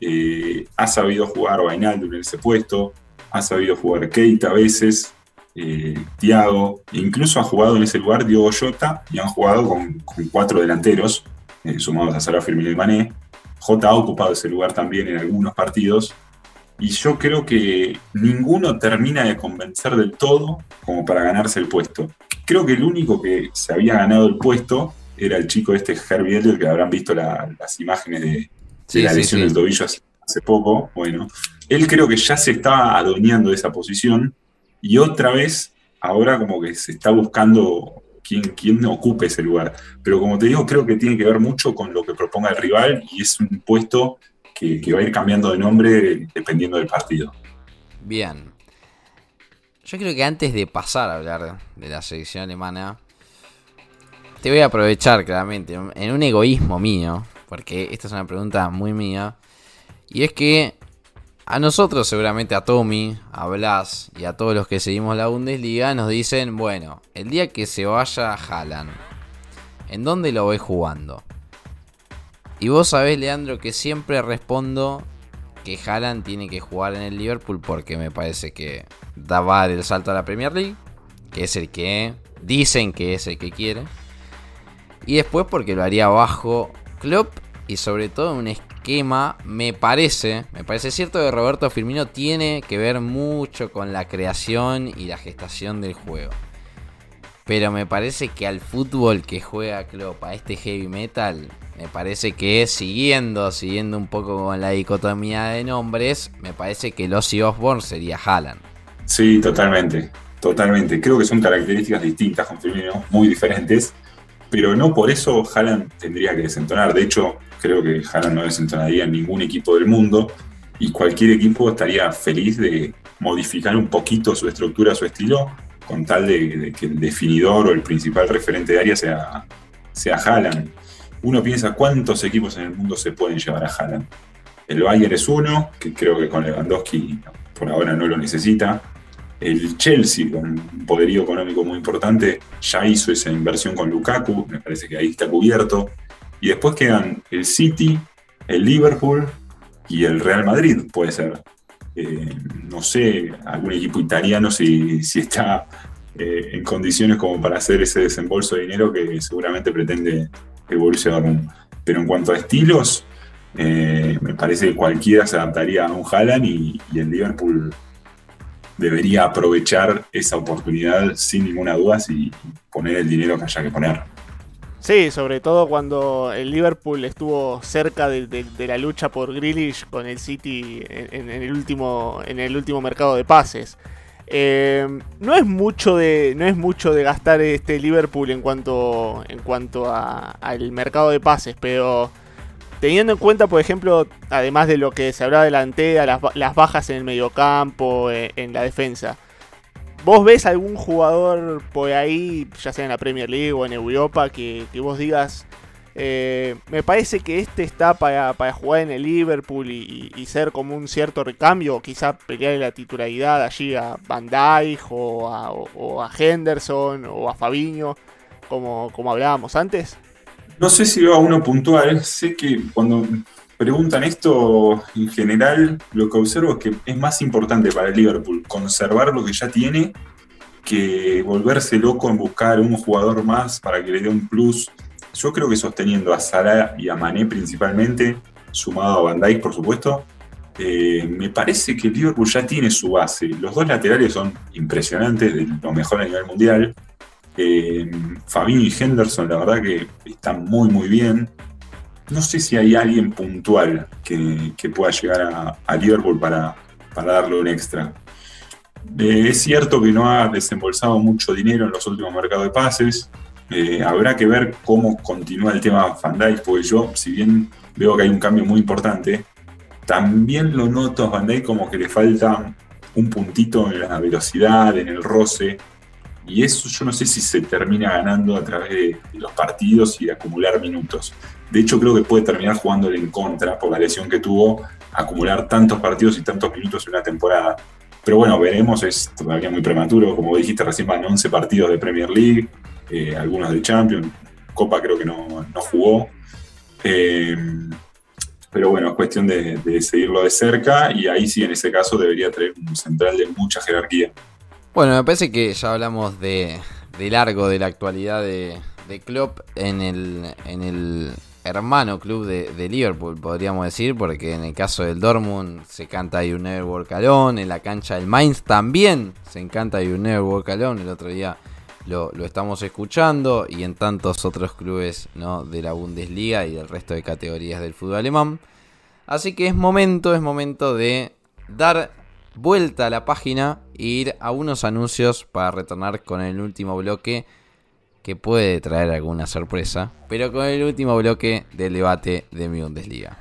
Eh, ha sabido jugar Vainaldo en ese puesto, ha sabido jugar Keita a veces, eh, Thiago, incluso ha jugado en ese lugar Diogo Jota y han jugado con, cuatro delanteros, eh, sumados a Sara Firmino y Mané. Jota ha ocupado ese lugar también en algunos partidos. Y yo creo que ninguno termina de convencer del todo como para ganarse el puesto. Creo que el único que se había ganado el puesto era el chico este Herbie Elder, que habrán visto las imágenes de, la lesión del tobillo hace, poco. Bueno, él creo que ya se estaba adueñando de esa posición y otra vez ahora como que se está buscando quién, quién ocupe ese lugar. Pero como te digo, creo que tiene que ver mucho con lo que proponga el rival y es un puesto que, va a ir cambiando de nombre dependiendo del partido. Bien. Yo creo que antes de pasar a hablar de la selección alemana, te voy a aprovechar claramente en un egoísmo mío, porque esta es una pregunta muy mía, y es que a nosotros, seguramente a Tommy, a Blas y a todos los que seguimos la Bundesliga, nos dicen, bueno, el día que se vaya Haaland, ¿en dónde lo ves jugando? Y vos sabés, Leandro, que siempre respondo que Haaland tiene que jugar en el Liverpool porque me parece que da el salto a la Premier League, que es el que dicen que es el que quiere. Y después porque lo haría bajo Klopp y sobre todo en un esquema, me parece, me parece cierto que Roberto Firmino tiene que ver mucho con la creación y la gestación del juego. Pero me parece que al fútbol que juega Klopp, a este heavy metal, me parece que siguiendo, siguiendo un poco con la dicotomía de nombres, me parece que Lossie Osborne sería Haaland. Sí, totalmente, totalmente. Creo que son características distintas con muy diferentes, pero no por eso Haaland tendría que desentonar. De hecho, creo que Haaland no desentonaría en ningún equipo del mundo y cualquier equipo estaría feliz de modificar un poquito su estructura, su estilo, con tal de, que el definidor o el principal referente de área sea, sea Haaland. Uno piensa cuántos equipos en el mundo se pueden llevar a Haaland. El Bayern es uno, que creo que con Lewandowski por ahora no lo necesita. El Chelsea, con un poderío económico muy importante, ya hizo esa inversión con Lukaku, me parece que ahí está cubierto. Y después quedan el City, el Liverpool y el Real Madrid, puede ser. Eh, no sé, algún equipo italiano si, está eh, en condiciones como para hacer ese desembolso de dinero que seguramente pretende el Borussia Dortmund. Pero en cuanto a estilos, eh, me parece que cualquiera se adaptaría a un Haaland y el Liverpool debería aprovechar esa oportunidad sin ninguna duda y poner el dinero que haya que poner. Sí, sobre todo cuando el Liverpool estuvo cerca de, la lucha por Grealish con el City en, el, último, en el último mercado de pases. Eh, no es mucho de no es mucho de gastar este Liverpool en cuanto en cuanto al mercado de pases, pero Teniendo en cuenta, por ejemplo, además de lo que se hablaba delante, las, las bajas en el mediocampo, eh, en la defensa. ¿Vos ves algún jugador por ahí, ya sea en la Premier League o en Europa, que, vos digas, eh, me parece que este está para, jugar en el Liverpool y, ser como un cierto recambio, quizá pelear la titularidad allí a Van Dijk o a, Henderson o a Fabinho, como, como hablábamos antes? No sé si veo a uno puntual, sé que cuando preguntan esto en general, lo que observo es que es más importante para el Liverpool conservar lo que ya tiene que volverse loco en buscar un jugador más para que le dé un plus. Yo creo que sosteniendo a Salah y a Mané principalmente, sumado a Van Dijk por supuesto, eh, me parece que el Liverpool ya tiene su base. Los dos laterales son impresionantes, de lo mejor a nivel mundial. Eh, Fabinho y Henderson, la verdad que están muy, muy bien. No sé si hay alguien puntual que, pueda llegar a, Liverpool para, para darle un extra. Eh, es cierto que no ha desembolsado mucho dinero en los últimos mercados de pases. Eh, habrá que ver cómo continúa el tema Van Dijk, porque yo, si bien veo que hay un cambio muy importante, también lo noto a Van Dijk como que le falta un puntito en la velocidad, en el roce, y eso yo no sé si se termina ganando a través de, los partidos y de acumular minutos. De hecho, creo que puede terminar jugándole en contra por la lesión que tuvo, acumular tantos partidos y tantos minutos en una temporada. Pero bueno, veremos, es todavía muy prematuro. Como dijiste, recién van 11 partidos de Premier League, eh, algunos de Champions, Copa creo que no, jugó. Eh, pero bueno, es cuestión de, seguirlo de cerca y ahí sí, en ese caso, debería tener un central de mucha jerarquía. Bueno, me parece que ya hablamos de, largo de la actualidad de, de Klopp en el, en el hermano club de, Liverpool, podríamos decir, porque en el caso del Dortmund se canta You Never Walk Alone, en la cancha del Mainz también se encanta You Never Walk Alone, el otro día lo, estamos escuchando, y en tantos otros clubes ¿no? de la Bundesliga y del resto de categorías del fútbol alemán. Así que es momento, es momento de dar vuelta a la página e ir a unos anuncios para retornar con el último bloque que puede traer alguna sorpresa, pero con el último bloque del debate de mi Bundesliga.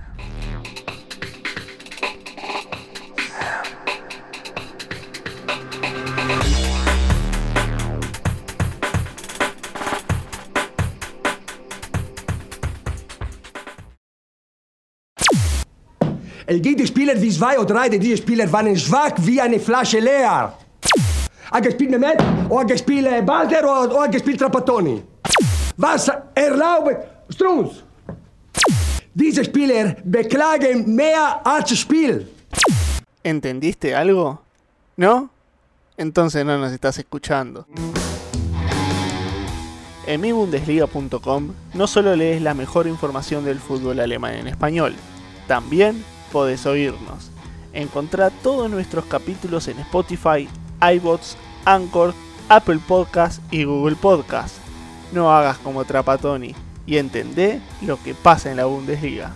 El Gegenspieler wie zwei oder drei der Spieler waren schwach wie eine Flasche leer. Ha gespielt Mehmet, o ha gespielt Balder, o ha gespielt Trapattoni. Was erlaubt Strunz? Diese Spieler beklagen mehr als Spiel. ¿Entendiste algo? ¿No? Entonces no nos estás escuchando. En mibundesliga.com no solo lees la mejor información del fútbol alemán en español, también podés oírnos. Encontrá todos nuestros capítulos en Spotify, iBots, Anchor, Apple Podcast y Google Podcast. No hagas como Trapatoni y entendé lo que pasa en la Bundesliga.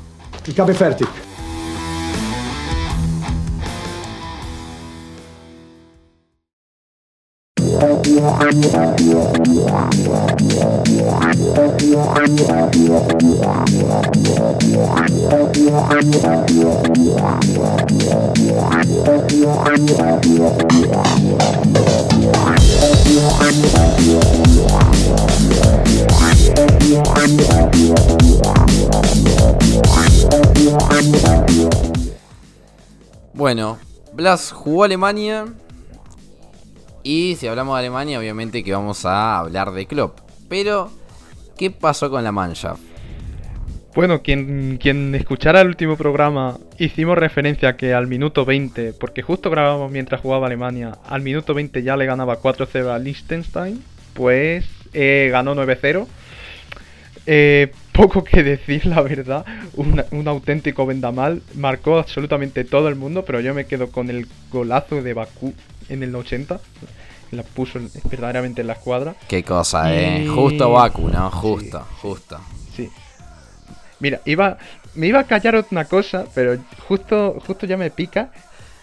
Bueno, Blas jugó Alemania y si hablamos de Alemania, obviamente que vamos a hablar de Klopp. Pero, ¿qué pasó con la Mannschaft? Bueno, quien, quien escuchara el último programa, hicimos referencia que al minuto 20, porque justo grabamos mientras jugaba Alemania, al minuto 20 ya le ganaba 4-0 a Liechtenstein, pues eh, ganó 9-0. Eh, poco que decir, la verdad. Un, un, auténtico vendamal. Marcó absolutamente todo el mundo, pero yo me quedo con el golazo de Bakú en el 80. La puso verdaderamente en la escuadra. Qué cosa, eh. Justo Baku, ¿no? Justo, justo. Sí. Mira, iba, me iba a callar una cosa, pero justo, justo ya me pica.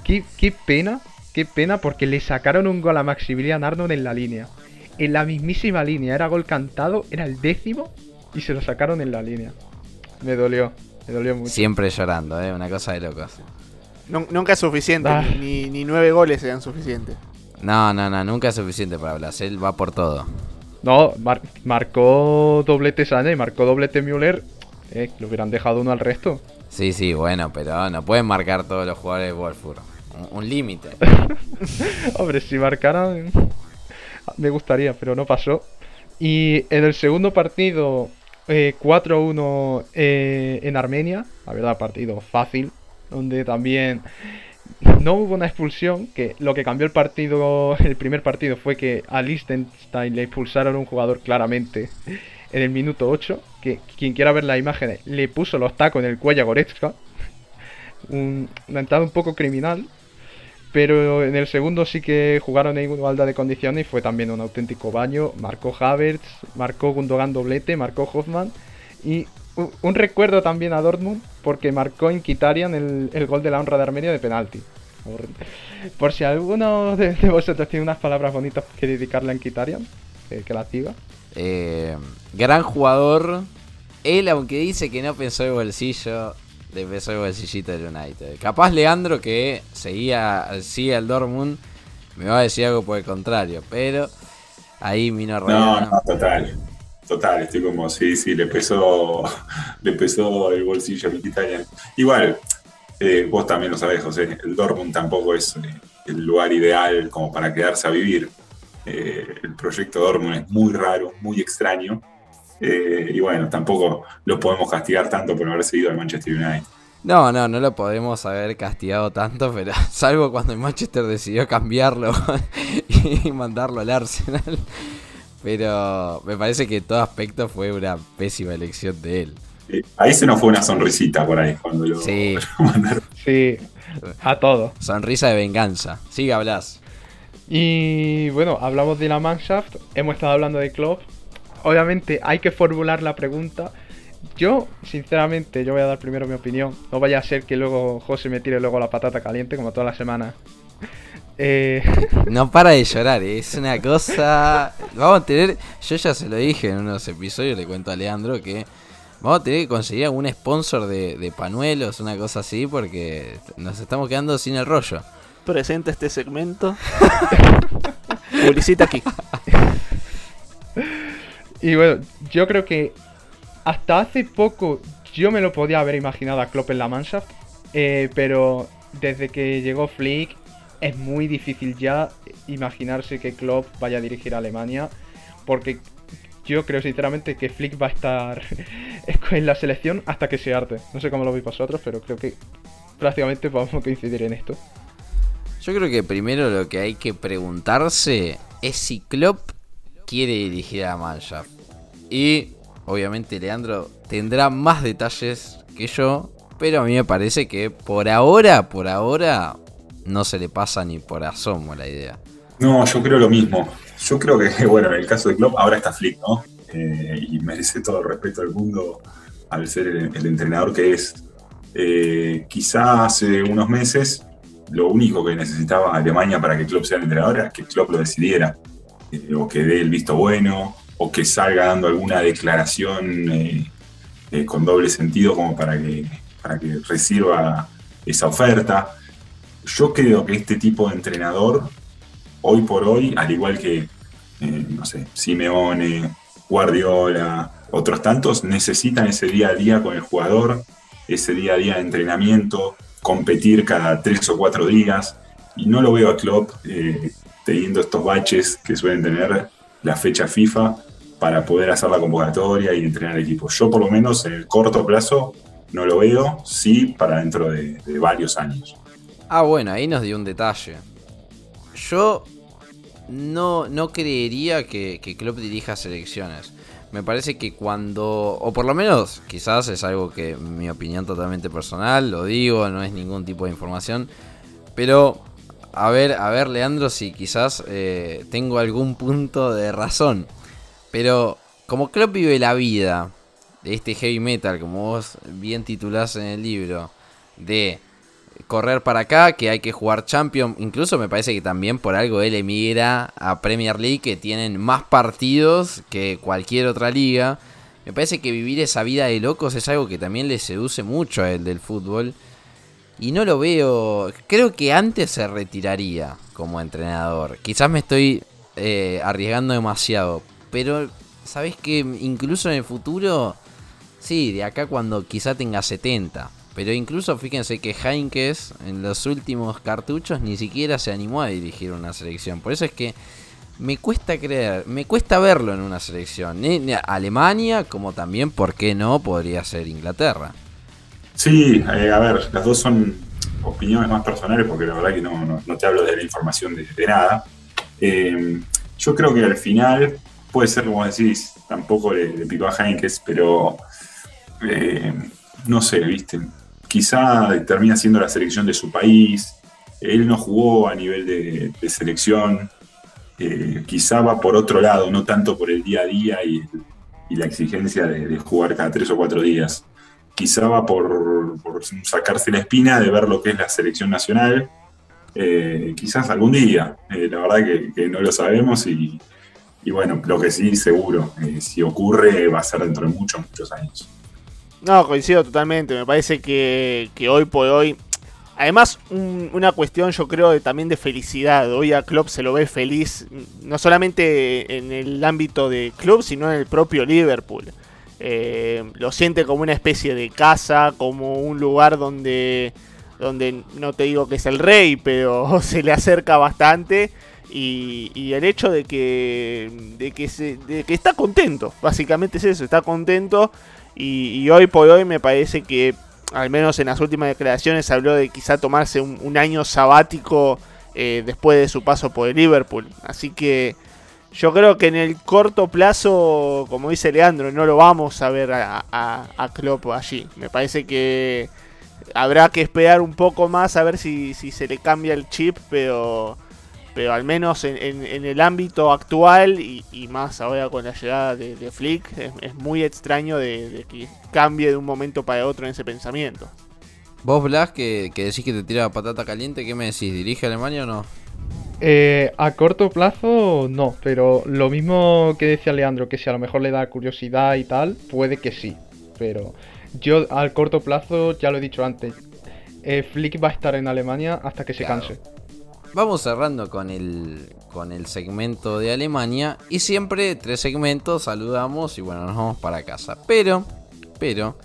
Qué, qué pena, qué pena, porque le sacaron un gol a Maximilian Arnold en la línea. En la mismísima línea, era gol cantado, era el décimo y se lo sacaron en la línea. Me dolió, me dolió mucho. Siempre llorando, ¿eh? Una cosa de locos. Nunca es suficiente, ah. ni, nueve goles sean suficientes. No, no, no, nunca es suficiente para Blas. Él va por todo. No, marcó doblete Sana y marcó doblete Müller. Eh, lo hubieran dejado uno al resto. Sí, sí, bueno, pero no pueden marcar todos los jugadores de Wolfsburg. Un, límite. (laughs) Hombre, si marcaran, me gustaría, pero no pasó. Y en el segundo partido, 4-1 eh, eh, en Armenia. La verdad, partido fácil donde también no hubo una expulsión, que lo que cambió el partido, el primer partido fue que a Liechtenstein le expulsaron un jugador claramente en el minuto 8, que quien quiera ver la imagen le puso los tacos en el cuello a Goretzka, un, una entrada un poco criminal, pero en el segundo sí que jugaron en igualdad de condiciones y fue también un auténtico baño, marcó Havertz, marcó Gundogan doblete, marcó Hoffman y un, un recuerdo también a Dortmund porque marcó en Kitarian el, el gol de la honra de Armenia de penalti. Por, por si alguno de, de vosotros tiene unas palabras bonitas que dedicarle a Kitarian, que, que las diga. Eh, gran jugador. Él, aunque dice que no pensó el bolsillo, le pensó el bolsillito del United. Capaz Leandro, que seguía, sigue al Dortmund, me va a decir algo por el contrario. Pero ahí Mino No, no, total. Total, estoy como, sí, sí, le pesó, le pesó el bolsillo a Mkhitaryan. Igual, eh, vos también lo sabés, José, el Dortmund tampoco es eh, el lugar ideal como para quedarse a vivir. Eh, el proyecto Dortmund es muy raro, muy extraño. Y bueno, tampoco lo podemos castigar tanto por haber seguido al Manchester United. No, no, no lo podemos haber castigado tanto, pero salvo cuando el Manchester decidió cambiarlo (laughs) y mandarlo al Arsenal. Pero me parece que en todo aspecto fue una pésima elección de él. Eh, ahí se nos fue una sonrisita por ahí cuando lo, Sí. (laughs) lo mandaron. Sí, a todos. Sonrisa de venganza. Siga, Blas. Y bueno, hablamos de la Mannschaft, hemos estado hablando de Klopp. Obviamente hay que formular la pregunta. Yo, sinceramente, yo voy a dar primero mi opinión. No vaya a ser que luego José me tire luego la patata caliente, como todas las semanas. Eh, (laughs) No para de llorar, ¿eh? es una cosa. Vamos a tener. Yo ya se lo dije en unos episodios, le cuento a Leandro que vamos a tener que conseguir algún sponsor de, de panuelos, una cosa así, porque nos estamos quedando sin el rollo. Presenta este segmento. (laughs) Publicita aquí. (laughs) y bueno, yo creo que hasta hace poco yo me lo podía haber imaginado a Klopp en la Mannschaft. eh, pero desde que llegó Flick es muy difícil ya imaginarse que Klopp vaya a dirigir a Alemania. Porque yo creo sinceramente que Flick va a estar (laughs) en la selección hasta que se arte. No sé cómo lo veis vosotros, pero creo que prácticamente podemos coincidir en esto. Yo creo que primero lo que hay que preguntarse es si Klopp quiere dirigir a Mannschaft. Y obviamente Leandro tendrá más detalles que yo, pero a mí me parece que por ahora, por ahora, no se le pasa ni por asomo la idea. No, yo creo lo mismo. Yo creo que, (laughs) bueno, en el caso de Klopp, ahora está Flick, ¿no? Eh, y merece todo el respeto del mundo al ser el, entrenador que es. Eh, quizá hace unos meses lo único que necesitaba Alemania para que Klopp sea el entrenador era que Klopp lo decidiera, eh, o que dé el visto bueno, o que salga dando alguna declaración eh, con doble sentido como para que, para que reciba esa oferta. Yo creo que este tipo de entrenador, hoy por hoy, al igual que, eh, no sé, Simeone, Guardiola, otros tantos, necesitan ese día a día con el jugador, ese día a día de entrenamiento, competir cada tres o cuatro días. Y no lo veo a Klopp eh, teniendo estos baches que suelen tener la fecha FIFA para poder hacer la convocatoria y entrenar el equipo. Yo por lo menos en el corto plazo no lo veo, sí para dentro de, de varios años. Ah, bueno, ahí nos dio un detalle. Yo no, no creería que, que Klopp dirija selecciones. Me parece que cuando, o por lo menos quizás es algo que mi opinión totalmente personal, lo digo, no es ningún tipo de información, pero a ver, a ver Leandro si quizás eh, tengo algún punto de razón. Pero como Klopp vive la vida de este heavy metal, como vos bien titulás en el libro, de correr para acá, que hay que jugar Champions. Incluso me parece que también por algo él emigra a Premier League, que tienen más partidos que cualquier otra liga. Me parece que vivir esa vida de locos es algo que también le seduce mucho a él del fútbol. Y no lo veo. Creo que antes se retiraría como entrenador. Quizás me estoy eh, arriesgando demasiado. Pero, ¿sabes que Incluso en el futuro. Sí, de acá cuando quizá tenga 70. Pero incluso fíjense que Heinkes en los últimos cartuchos ni siquiera se animó a dirigir una selección. Por eso es que me cuesta creer, me cuesta verlo en una selección. Ni- ni Alemania, como también, ¿por qué no? Podría ser Inglaterra. Sí, eh, a ver, las dos son opiniones más personales porque la verdad que no, no- te hablo de la información de, de nada. Eh, yo creo que al final puede ser, como decís, tampoco le, le picó a Heinkes, pero eh, no sé, viste. Quizá termina siendo la selección de su país. Él no jugó a nivel de, selección. Eh, quizá va por otro lado, no tanto por el día a día y la exigencia de, jugar cada tres o cuatro días. Quizá va por, sacarse la espina de ver lo que es la selección nacional, eh, quizás algún día, eh, la verdad que, no lo sabemos y, y bueno, lo que sí, seguro, si ocurre va a ser dentro de muchos, muchos años. No, coincido totalmente. Me parece que, que hoy por hoy. Además, un- una cuestión yo creo de, también de felicidad. Hoy a Klopp se lo ve feliz, no solamente en el ámbito de club, sino en el propio Liverpool. Eh, lo siente como una especie de casa, como un lugar donde, donde no te digo que es el rey, pero (laughs) se le acerca bastante. Y, y el hecho de que, de, que se- de que está contento, básicamente es eso, está contento. Y, hoy por hoy me parece que, al menos en las últimas declaraciones, habló de quizá tomarse un, un año sabático eh, después de su paso por el Liverpool. Así que yo creo que en el corto plazo, como dice Leandro, no lo vamos a ver a, a, a Klopp allí. Me parece que habrá que esperar un poco más a ver si, si se le cambia el chip, pero pero al menos en, en- en el ámbito actual y, y más ahora con la llegada de, de Flick, es, es muy extraño de, de que cambie de un momento para otro en ese pensamiento. Vos, Blas, que, que decís que te tira patata caliente, ¿qué me decís? ¿Dirige a Alemania o no? Eh, a corto plazo, no, pero lo mismo que decía Leandro, que si a lo mejor le da curiosidad y tal, puede que sí. Pero yo al corto plazo, ya lo he dicho antes, eh, Flick va a estar en Alemania hasta que se Claro. canse. Vamos cerrando con el, con el segmento de Alemania. Y siempre tres segmentos, saludamos y bueno, nos vamos para casa. Pero, pero,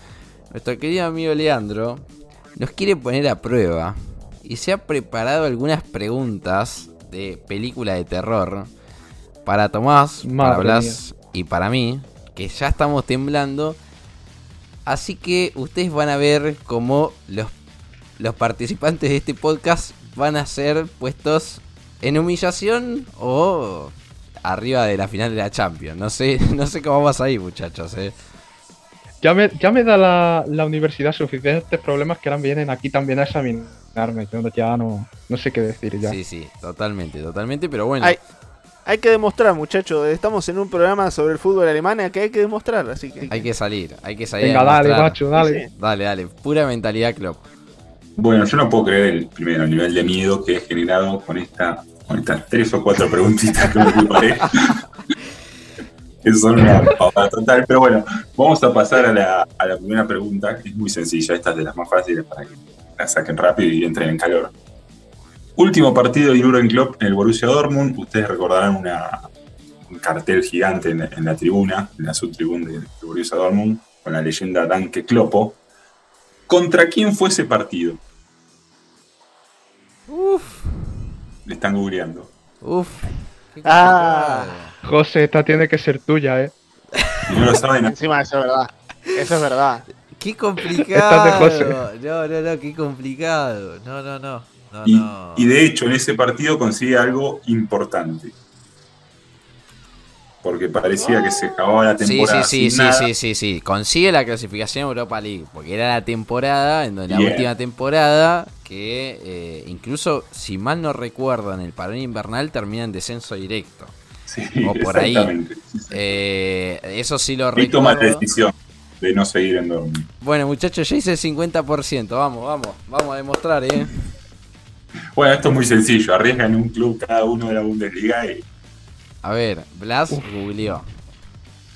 nuestro querido amigo Leandro nos quiere poner a prueba. Y se ha preparado algunas preguntas de película de terror para Tomás, para Blas y para mí, que ya estamos temblando. Así que ustedes van a ver cómo los, los participantes de este podcast van a ser puestos en humillación o arriba de la final de la Champions. No sé, (laughs) no sé cómo vas ahí, muchachos. eh. Ya me, ya me da la, la universidad suficientes problemas que ahora vienen aquí también a examinarme. Yo ya no, no sé qué decir ya. Sí, sí, totalmente, totalmente. Pero bueno, Hay, hay que demostrar, muchachos, estamos en un programa sobre el fútbol alemán que hay que demostrar, así que... hay que salir, hay que salir. Venga, a dale, macho, dale. Dale, dale, pura mentalidad club. Bueno, yo no puedo creer el primero el nivel de miedo que he generado con esta con estas tres o cuatro preguntitas que me preparé. (laughs) que son una pavada total. Pero bueno, vamos a pasar a la, a la primera pregunta, que es muy sencilla. Esta es de las más fáciles para que la saquen rápido y entren en calor. Último partido de Jurgen Klopp en el Borussia Dortmund. Ustedes recordarán una, un cartel gigante en, en la tribuna, en la subtribuna del Borussia Dortmund, con la leyenda Danke Kloppo. ¿Contra quién fue ese partido? Uf, Le están googleando. uf. Ah. José, esta tiene que ser tuya, eh. No lo saben, Encima eso es verdad. Eso es verdad. Qué Estás complicado. de José. No, no, no, qué complicado. No, no, no. no, y, no. y de hecho en ese partido consigue algo importante. Porque parecía que se acababa la temporada. sí, sí, sí, sí, sí, sí. Consigue la clasificación Europa League. Porque era la temporada, en donde la última temporada, que eh, incluso, si mal no recuerdo, en el parón invernal termina en descenso directo. Sí, o por ahí. exactamente. Sí, sí. Eh, eso sí lo Y toma la recuerdo. decisión de no seguir en Dortmund. Bueno, muchachos, ya hice el 50%. Vamos, vamos, vamos a demostrar, ¿eh? Bueno, esto es muy sencillo. Arriesgan un club cada uno de la Bundesliga y A ver, Blas googleó.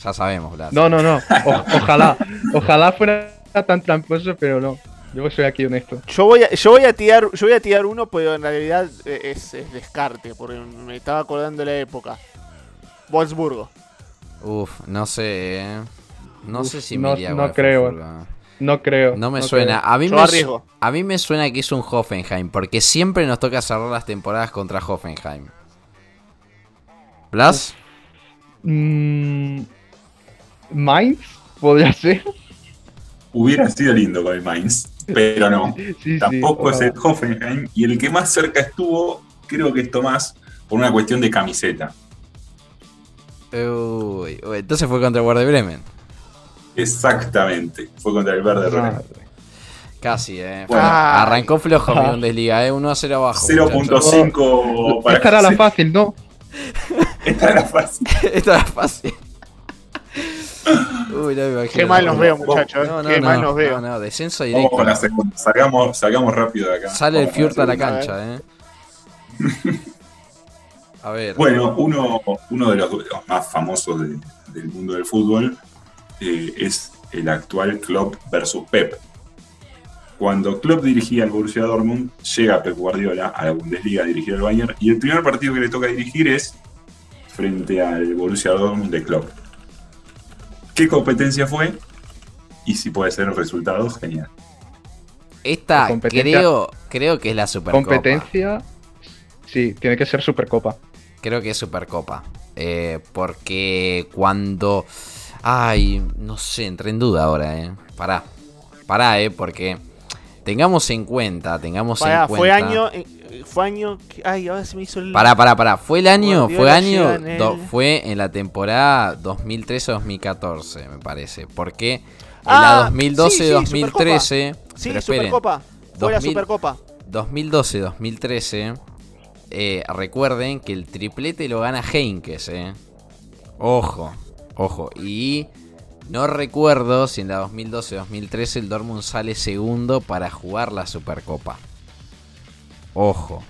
Ya sabemos, Blas. No, no, no. O- ojalá. Ojalá fuera tan tramposo, pero no. Yo soy aquí honesto. Yo voy a, yo voy a tirar, yo voy a tirar uno, pero en realidad eh, es, es descarte, porque me estaba acordando de la época. Wolfsburgo. Uf, no sé, ¿eh? No Uf, sé si no- me iría a no creo. No creo. No me no suena. creo. A mí Yo me, arriesgo. su- a mí me suena que es un Hoffenheim, porque siempre nos toca cerrar las temporadas contra Hoffenheim. ¿Blas? Mm, Mainz podría ser. hubiera sido lindo con el Mainz. Pero no. (laughs) Sí, sí, Tampoco es el Hoffenheim. Y el que más cerca estuvo, creo que es Tomás, por una cuestión de camiseta. Uy, uy, entonces fue contra Werder Bremen. Exactamente. Fue contra el Verde René. Madre. Casi, eh. Bueno. Arrancó flojo mi Ah. Bundesliga, eh. 1 a 0 abajo. muchachos. 0.5 para Esta era la fácil, ¿no? (laughs) Esta era fácil. (laughs) Esto era fácil. Uy, no me imagino. Qué mal nos No, veo, muchachos. No, no, Qué no, mal nos veo. no, no, descenso Vamos directo. con la segunda. Salgamos, salgamos rápido de acá. Sale el Vamos con la Fiurt a la cancha, eh. A ver. Bueno, uno, uno de los duelos más famosos de- del mundo del fútbol eh, es el actual Klopp versus Pep. Cuando Klopp dirigía al Borussia Dortmund, llega Pep Guardiola a la Bundesliga a dirigir al Bayern y el primer partido que le toca dirigir es frente al Borussia Dortmund de Klopp. ¿Qué competencia fue? Y si puede ser el resultado, genial. Esta competencia- creo, creo que es la Supercopa. Competencia. Sí, tiene que ser Supercopa. Creo que es Supercopa. Eh, porque cuando. Ay, no sé, entré en duda ahora, eh. Pará. Pará, eh, porque. Tengamos en cuenta, tengamos Pará, en cuenta. fue año. eh, Fue año. Ay, ahora se me hizo el. Pará, pará, pará. Fue el año, fue año, el- do- fue en la temporada 2013-2014, me parece. Porque en Ah, la 2012-2013, Sí, pero esperen, Supercopa. Fue la 2000 Supercopa. 2012-2013, eh, recuerden que el triplete lo gana Heinkes, eh. Ojo, ojo. Y no recuerdo si en la 2012-2013 el Dortmund sale segundo para jugar la Supercopa. Ojo,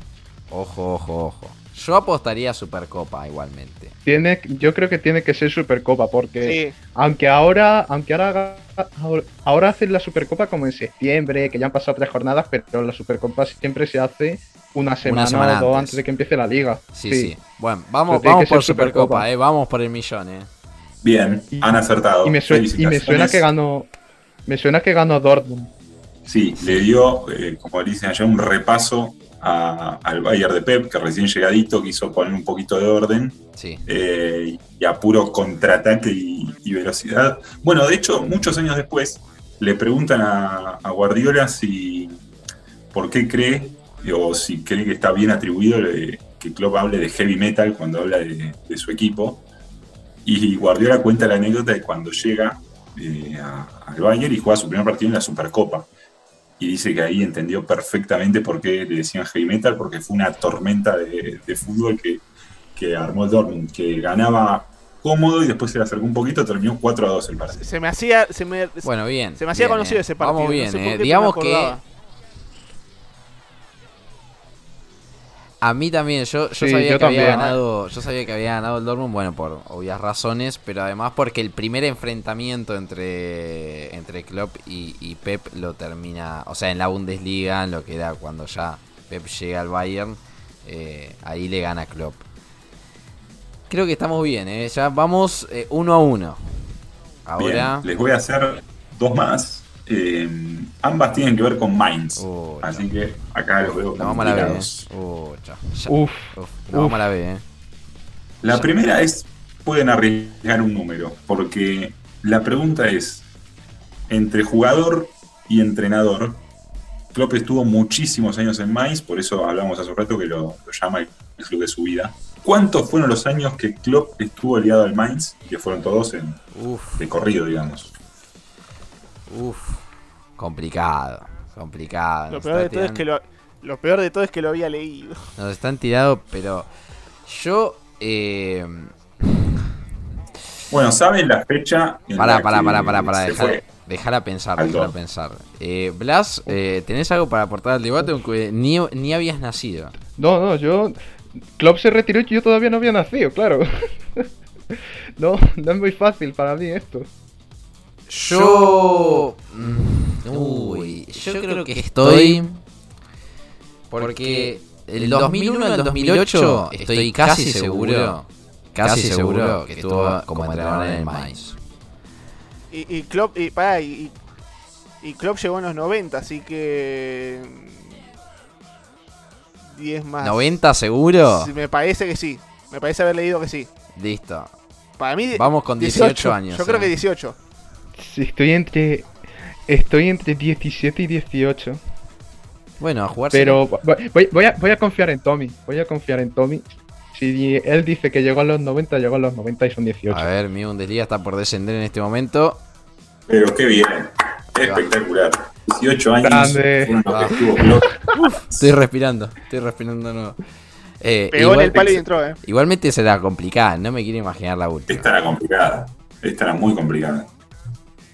ojo, ojo, ojo. Yo apostaría a Supercopa igualmente. Tiene, yo creo que tiene que ser Supercopa, porque Sí. aunque ahora, aunque ahora, haga- ahora, hacen la Supercopa como en septiembre, que ya han pasado tres jornadas, pero la Supercopa siempre se hace una semana, semana o dos antes. antes de que empiece la liga. Sí, sí. Bueno, vamos, vamos por Supercopa, Supercopa. eh. Vamos por el millón, eh. Bien, Y- han acertado. Y me, sue- y me suena que ganó, me suena que ganó Dortmund. Sí, le dio, eh, como dicen allá, un repaso a- al Bayern de Pep, que recién llegadito quiso poner un poquito de orden Sí. eh, y a puro contraataque y, y velocidad. Bueno, de hecho, muchos años después le preguntan a, a Guardiola si por qué cree o si cree que está bien atribuido eh, que Klopp hable de heavy metal cuando habla de, de su equipo. Y Guardiola cuenta la anécdota de cuando llega eh, al Bayern y juega su primer partido en la Supercopa. Y dice que ahí entendió perfectamente por qué le decían heavy metal, porque fue una tormenta de, de fútbol que, que armó el Dortmund, que ganaba cómodo y después se le acercó un poquito, terminó 4 a 2 el partido. Se me hacía. Se me, Bueno, bien. se me hacía bien, conocido eh. ese partido. Vamos no bien, sé eh. Digamos que a mí también, yo, yo Sí, sabía yo que había ganado, yo sabía que había ganado el Dortmund, bueno, por obvias razones, pero además porque el primer enfrentamiento entre, entre Klopp y, y Pep lo termina, o sea, en la Bundesliga, en lo que era cuando ya Pep llega al Bayern, eh, ahí le gana Klopp. Creo que estamos bien, ¿eh? ya vamos eh, uno a uno. Ahora, Bien, les voy a hacer dos más. Eh, ambas tienen que ver con Mainz. Uh, así que acá los veo la vamos a la B. ¿eh? ya. Uf, Uf, la vamos a la B, ¿eh? La primera es, pueden arriesgar un número, porque la pregunta es, entre jugador y entrenador, Klopp estuvo muchísimos años en Mainz, por eso hablamos hace un rato que lo, lo llama el club de su vida. ¿Cuántos fueron los años que Klopp estuvo aliado al Mainz? Que fueron todos en, Uf. de corrido, digamos. Uf, complicado, complicado. Lo peor, de todo es que lo, lo peor de todo es que lo había leído. (laughs) Nos están tirando, pero yo... Eh... Bueno, ¿saben la fecha? En Pará, la pará, que pará, pará, pará, se dejar, dejar a pensar, dejar a pensar. Eh, Blas, eh, ¿tenés algo para aportar al debate? Aunque ni, ni habías nacido. no, no, yo. Klopp se retiró y yo todavía no había nacido, claro. (laughs) no, no es muy fácil para mí esto. Yo... mm, Uy, yo creo que estoy... Porque el 2001 al 2008 estoy casi seguro, casi seguro que estuvo como entrenador en el Mainz. Y, y Klopp, y, pará, y, y, Klopp llegó en los 90, así que. 10 más. ¿90 seguro? Me parece que sí. Me parece haber leído que sí. Listo. Para mí. Vamos con 18 años, Yo creo eh. que 18. Sí, estoy entre. Estoy entre 17 y 18. Bueno, a jugar Pero voy, voy- voy a, voy a confiar en Tommy. Voy a confiar en Tommy. Si él dice que llegó a los 90, llegó a los 90 y son 18. A ver, mi Bundesliga está por descender en este momento. Pero qué bien, espectacular. 18 años Grande. Ah. (laughs) Estoy respirando, estoy respirando de nuevo. Eh, Pegó en el palo y entró, eh. igualmente será complicada, no me quiero imaginar la última. Esta era complicada. Esta era muy complicada.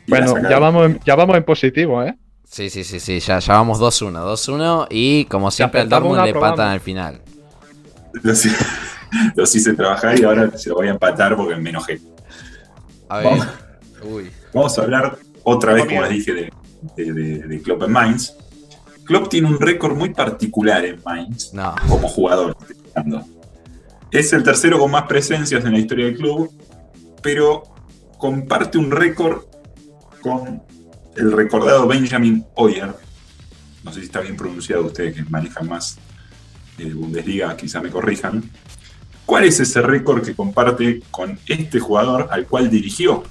Bueno, ya vamos, en, ya vamos en positivo, ¿eh? Sí, sí, sí, sí, ya, ya vamos 2-1, 2-1 y como siempre al Dortmund le empatan al final. Los, (laughs) los hice trabajar y ahora se lo voy a empatar porque me enojé. A ver. Vamos. Uy. Vamos a hablar otra vez, como les dije, de, de, de- de Klopp en Mainz. Klopp tiene un récord muy particular en Mainz No. como jugador. Es el tercero con más presencias en la historia del club, pero comparte un récord con el recordado Benjamin Hoyer. No sé si está bien pronunciado, ustedes que manejan más eh, Bundesliga, quizá me corrijan. ¿Cuál es ese récord que comparte con este jugador al cual dirigió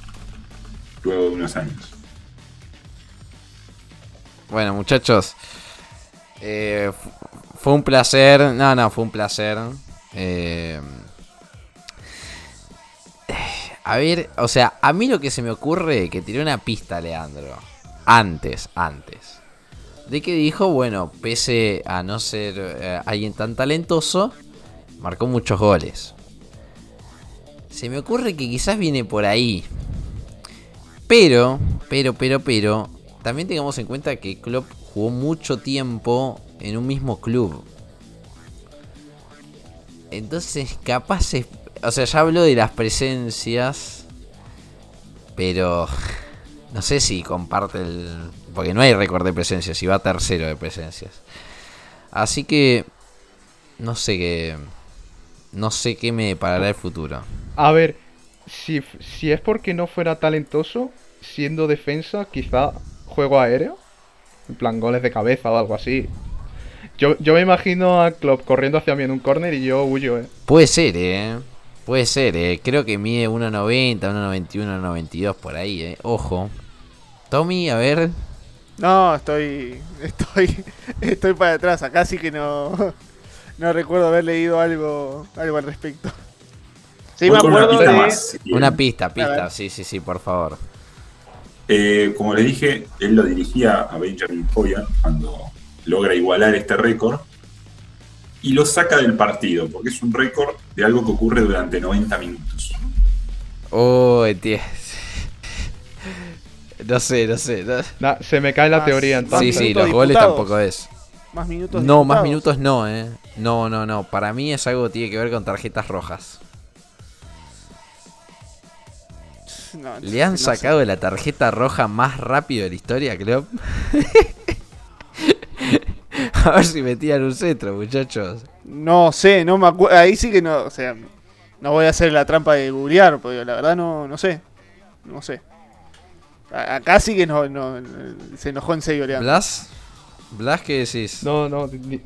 luego de unos años? Bueno, muchachos. eh, fu- fue un placer. No, no, fue un placer. eh, a ver, o sea, a mí lo que se me ocurre que tiré una pista, Leandro. Antes, antes. De que dijo, bueno, pese a no ser eh, alguien tan talentoso, marcó muchos goles. Se me ocurre que quizás viene por ahí. Pero, pero, pero, pero, también tengamos en cuenta que Klopp jugó mucho tiempo en un mismo club. Entonces, capaz es... O sea, ya hablo de las presencias. Pero... No sé si comparte el... Porque no hay récord de presencias, y va tercero de presencias. Así que... No sé qué... No sé qué me deparará el futuro. A ver, si, si es porque no fuera talentoso, siendo defensa, quizá juego aéreo. En plan, goles de cabeza o algo así. Yo, yo me imagino a Klopp corriendo hacia mí en un corner y yo huyo, eh. Puede ser, eh. Puede ser, eh. Creo que mide 1.90, 1.91, 1.92 por ahí, eh. Ojo. Tommy, a ver. No, estoy. Estoy. (laughs) Estoy para atrás. Acá sí que no. (laughs) No recuerdo haber leído algo. algo al respecto. Sí, Voy me con una acuerdo pista de. más, si quieren. Una pista, pista. Sí, sí, sí, por favor. Eh, como les dije, él lo dirigía a Benjamin Hoyer cuando logra igualar este récord y lo saca del partido, porque es un récord de algo que ocurre durante 90 minutos. Oh, entiendo. No sé, no sé. no- Nah, se me cae la Más- teoría más Sí, entonces. sí, minutos los goles tampoco es. Más minutos. No, más disputados. minutos no, eh. No, no, no. Para mí es algo que tiene que ver con tarjetas rojas. No, ¿Le han no sé. sacado la tarjeta roja más rápido de la historia, Klopp? (laughs) (laughs) A ver si metían un centro, muchachos. No sé, no me acuerdo. Ahí sí que no. O sea, no voy a hacer la trampa de googlear, porque la verdad no, no sé. No sé. A- Acá sí que no, no- se enojó en serio, Leandro. ¿Blas? ¿Blas qué decís? No, no, ni,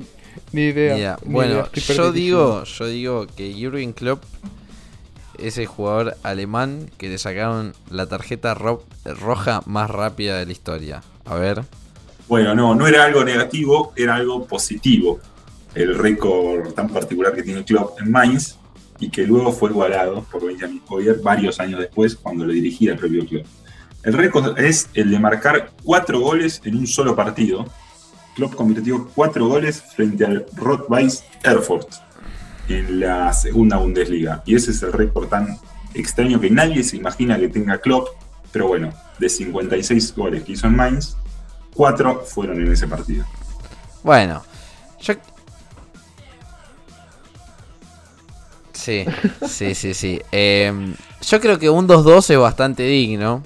ni idea. Ni bueno, idea, yo digo, yo digo que Jürgen Klopp es el jugador alemán que le sacaron la tarjeta ro- roja más rápida de la historia. A ver. Bueno, no, no era algo negativo, era algo positivo. El récord tan particular que tiene Klopp en Mainz y que luego fue igualado por Benjamin Hoyer varios años después cuando lo dirigía el propio Klopp. El récord es el de marcar cuatro goles en un solo partido. Klopp convirtió cuatro goles frente al Rot-Weiss Erfurt en la segunda Bundesliga. Y ese es el récord tan extraño que nadie se imagina que tenga Klopp. Pero bueno, de 56 goles que hizo en Mainz, cuatro fueron en ese partido. Bueno, yo. Sí, sí, sí, sí. Em, yo creo que un 2-2 es bastante digno.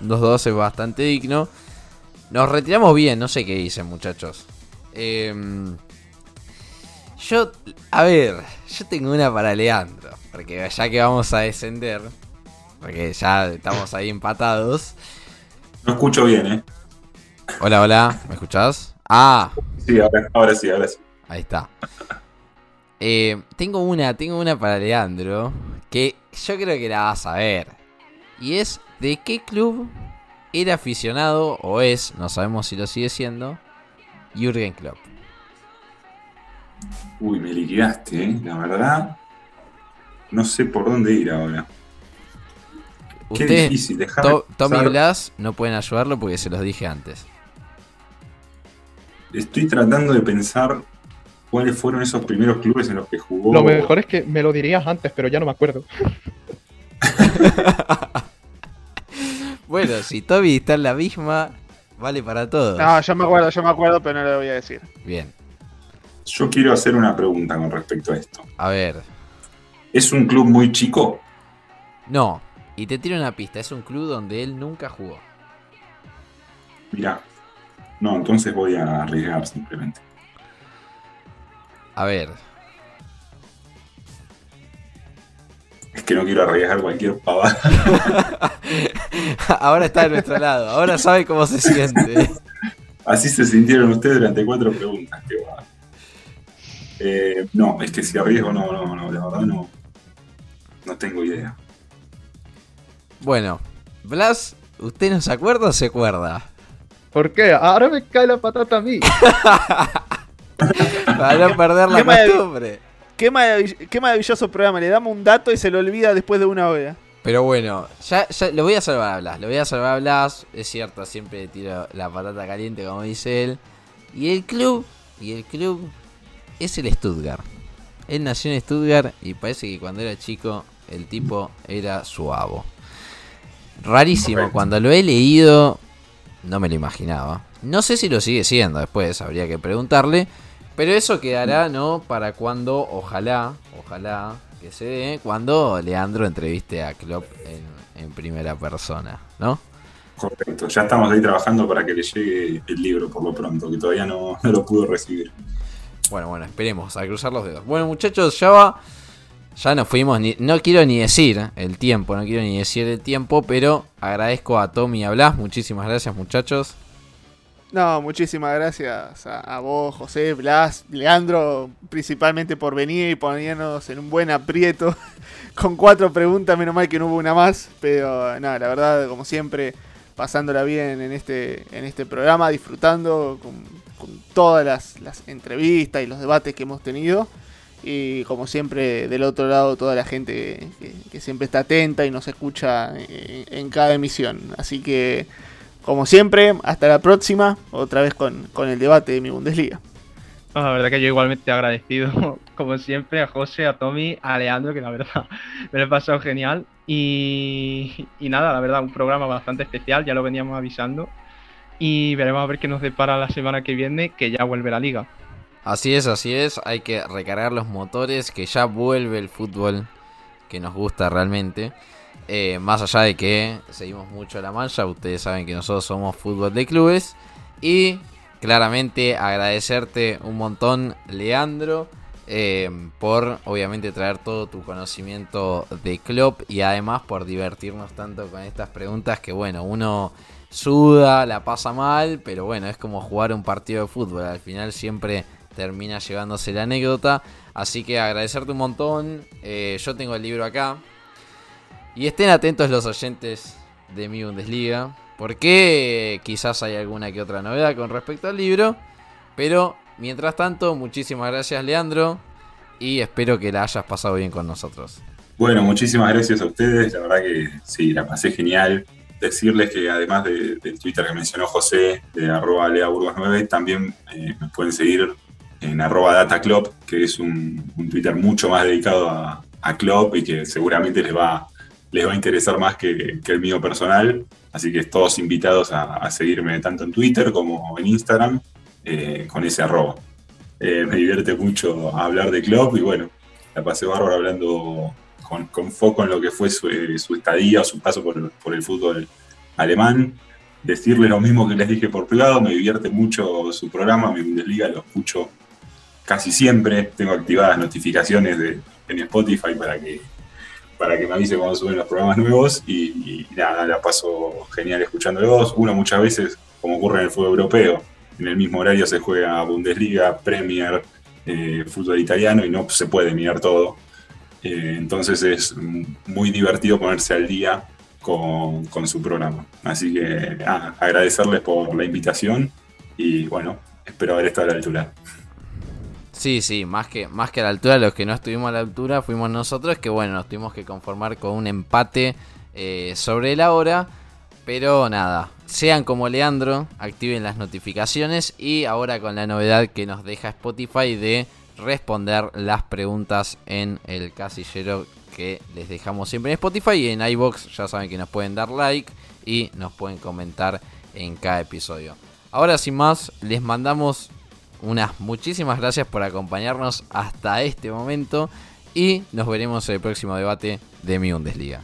Un 2-2 es bastante digno. Nos retiramos bien, no sé qué dicen, muchachos. Em, yo, a ver, yo tengo una para Leandro. Porque ya que vamos a descender, porque ya estamos ahí empatados. No escucho bien, ¿eh? Hola, hola, ¿me escuchás? Ah, Sí, ahora, ahora sí, ahora sí. Ahí está. Eh, tengo una, tengo una para Leandro. Que yo creo que la vas a ver. Y es de qué club era aficionado, o es, no sabemos si lo sigue siendo, Jürgen Klopp. Uy, me liquidaste, ¿eh? La verdad, no sé por dónde ir ahora. Qué difícil, To- Tommy y. Blas, no pueden ayudarlo porque se los dije antes. Estoy tratando de pensar cuáles fueron esos primeros clubes en los que jugó. Lo mejor es que me lo dirías antes, pero ya no me acuerdo. (laughs) bueno, si Toby está en la misma, vale para todos. No, yo me acuerdo, yo me acuerdo, pero no lo voy a decir. Bien, Yo quiero hacer una pregunta con respecto a esto. a ver. ¿Es un club muy chico? No, y te tiro una pista, es un club donde él nunca jugó. Mirá. No, entonces voy a arriesgar simplemente. A ver, Es que no quiero arriesgar cualquier pavada. (laughs) ahora está de nuestro lado, ahora sabe cómo se siente. Así se sintieron ustedes durante cuatro preguntas. Qué va. Eh, no, es que si arriesgo, no, no, no, la verdad no. No tengo idea. Bueno, Blas, ¿usted no se acuerda o se acuerda? ¿Por qué? Ahora me cae la patata a mí. (laughs) Para no perder la Qué marav- costumbre. Qué, maravill- qué maravilloso programa. Le damos un dato y se lo olvida después de una hora. Pero bueno, ya, ya lo voy a salvar a Blas, lo voy a salvar a Blas. Es cierto, siempre le tiro la patata caliente, como dice él. Y el club, y el club es el Stuttgart. Él nació en Stuttgart y parece que cuando era chico el tipo era suavo. Rarísimo, cuando lo he leído no me lo imaginaba. No sé si lo sigue siendo después, habría que preguntarle. Pero eso quedará, ¿no? Para cuando, ojalá, ojalá que se dé, cuando Leandro entreviste a Klopp en, en primera persona, ¿no? Correcto. Ya estamos ahí trabajando para que le llegue el libro por lo pronto, que todavía no, no lo pudo recibir. Bueno, bueno, esperemos, a cruzar los dedos. Bueno, muchachos, ya va. Ya nos fuimos, ni- no quiero ni decir el tiempo, no quiero ni decir el tiempo, pero agradezco a Tommy y a Blas. Muchísimas gracias, muchachos. No, muchísimas gracias a, vos, José, Blas, Leandro, principalmente por venir y ponernos en un buen aprieto (laughs) con cuatro preguntas, menos mal que no hubo una más, pero nada, la verdad, como siempre, pasándola bien en este, en este programa, disfrutando con, con todas las, las entrevistas y los debates que hemos tenido. Y como siempre, del otro lado, toda la gente que, siempre está atenta y nos escucha en- cada emisión. Así que como siempre, hasta la próxima, otra vez con, con el debate de mi Bundesliga. La verdad que yo igualmente agradecido, (laughs) como siempre, a José, a Tommy, a Leandro, que la verdad (laughs) me lo he pasado genial. Y, y nada, la verdad, un programa bastante especial, ya lo veníamos avisando. Y veremos a ver qué nos depara la semana que viene, que ya vuelve la liga. Así es, así es. Hay que recargar los motores, que ya vuelve el fútbol que nos gusta realmente. Eh, más allá de que seguimos mucho la mancha, ustedes saben que nosotros somos fútbol de clubes. Y claramente agradecerte un montón, Leandro, eh, por obviamente traer todo tu conocimiento de Klopp y además por divertirnos tanto con estas preguntas que bueno, uno suda, la pasa mal, pero bueno, es como jugar un partido de fútbol, al final siempre termina llevándose la anécdota, así que agradecerte un montón, eh, yo tengo el libro acá, y estén atentos los oyentes de mi Bundesliga, porque quizás hay alguna que otra novedad con respecto al libro, pero mientras tanto, muchísimas gracias Leandro, y espero que la hayas pasado bien con nosotros. Bueno, muchísimas gracias a ustedes. La verdad que sí, la pasé genial. Decirles que además de- del Twitter que mencionó José, de arroba leaburgos9, también eh, me pueden seguir en arroba dataclub, que es un, Twitter mucho más dedicado a, a Klopp y que seguramente les va, les va a interesar más que, el mío personal. Así que todos invitados a, seguirme tanto en Twitter como en Instagram eh, con ese arroba. Eh, me divierte mucho hablar de Klopp y bueno, la pasé bárbaro hablando con, foco en lo que fue su, eh, su estadía o su paso por, por el fútbol alemán. Decirle lo mismo que les dije por privado, me divierte mucho su programa, mi Bundesliga lo escucho casi siempre. Tengo activadas notificaciones en Spotify para que, para que me avise cuando suben los programas nuevos y, nada, la paso genial escuchándolos. Uno muchas veces, como ocurre en el fútbol europeo, en el mismo horario se juega Bundesliga, Premier, eh, fútbol italiano y no se puede mirar todo. Eh, entonces es muy divertido ponerse al día con, con su programa. Así que agradecerles por la invitación y bueno, espero haber estado a la altura. Sí, sí, más que, más que a la altura, los que no estuvimos a la altura fuimos nosotros, que bueno, nos tuvimos que conformar con un empate eh, sobre la hora. Pero nada, sean como Leandro, activen las notificaciones y ahora con la novedad que nos deja Spotify de responder las preguntas en el casillero que les dejamos siempre en Spotify y en iBox ya saben que nos pueden dar like y nos pueden comentar en cada episodio. Ahora sin más, les mandamos unas muchísimas gracias por acompañarnos hasta este momento y nos veremos en el próximo debate de mi Bundesliga.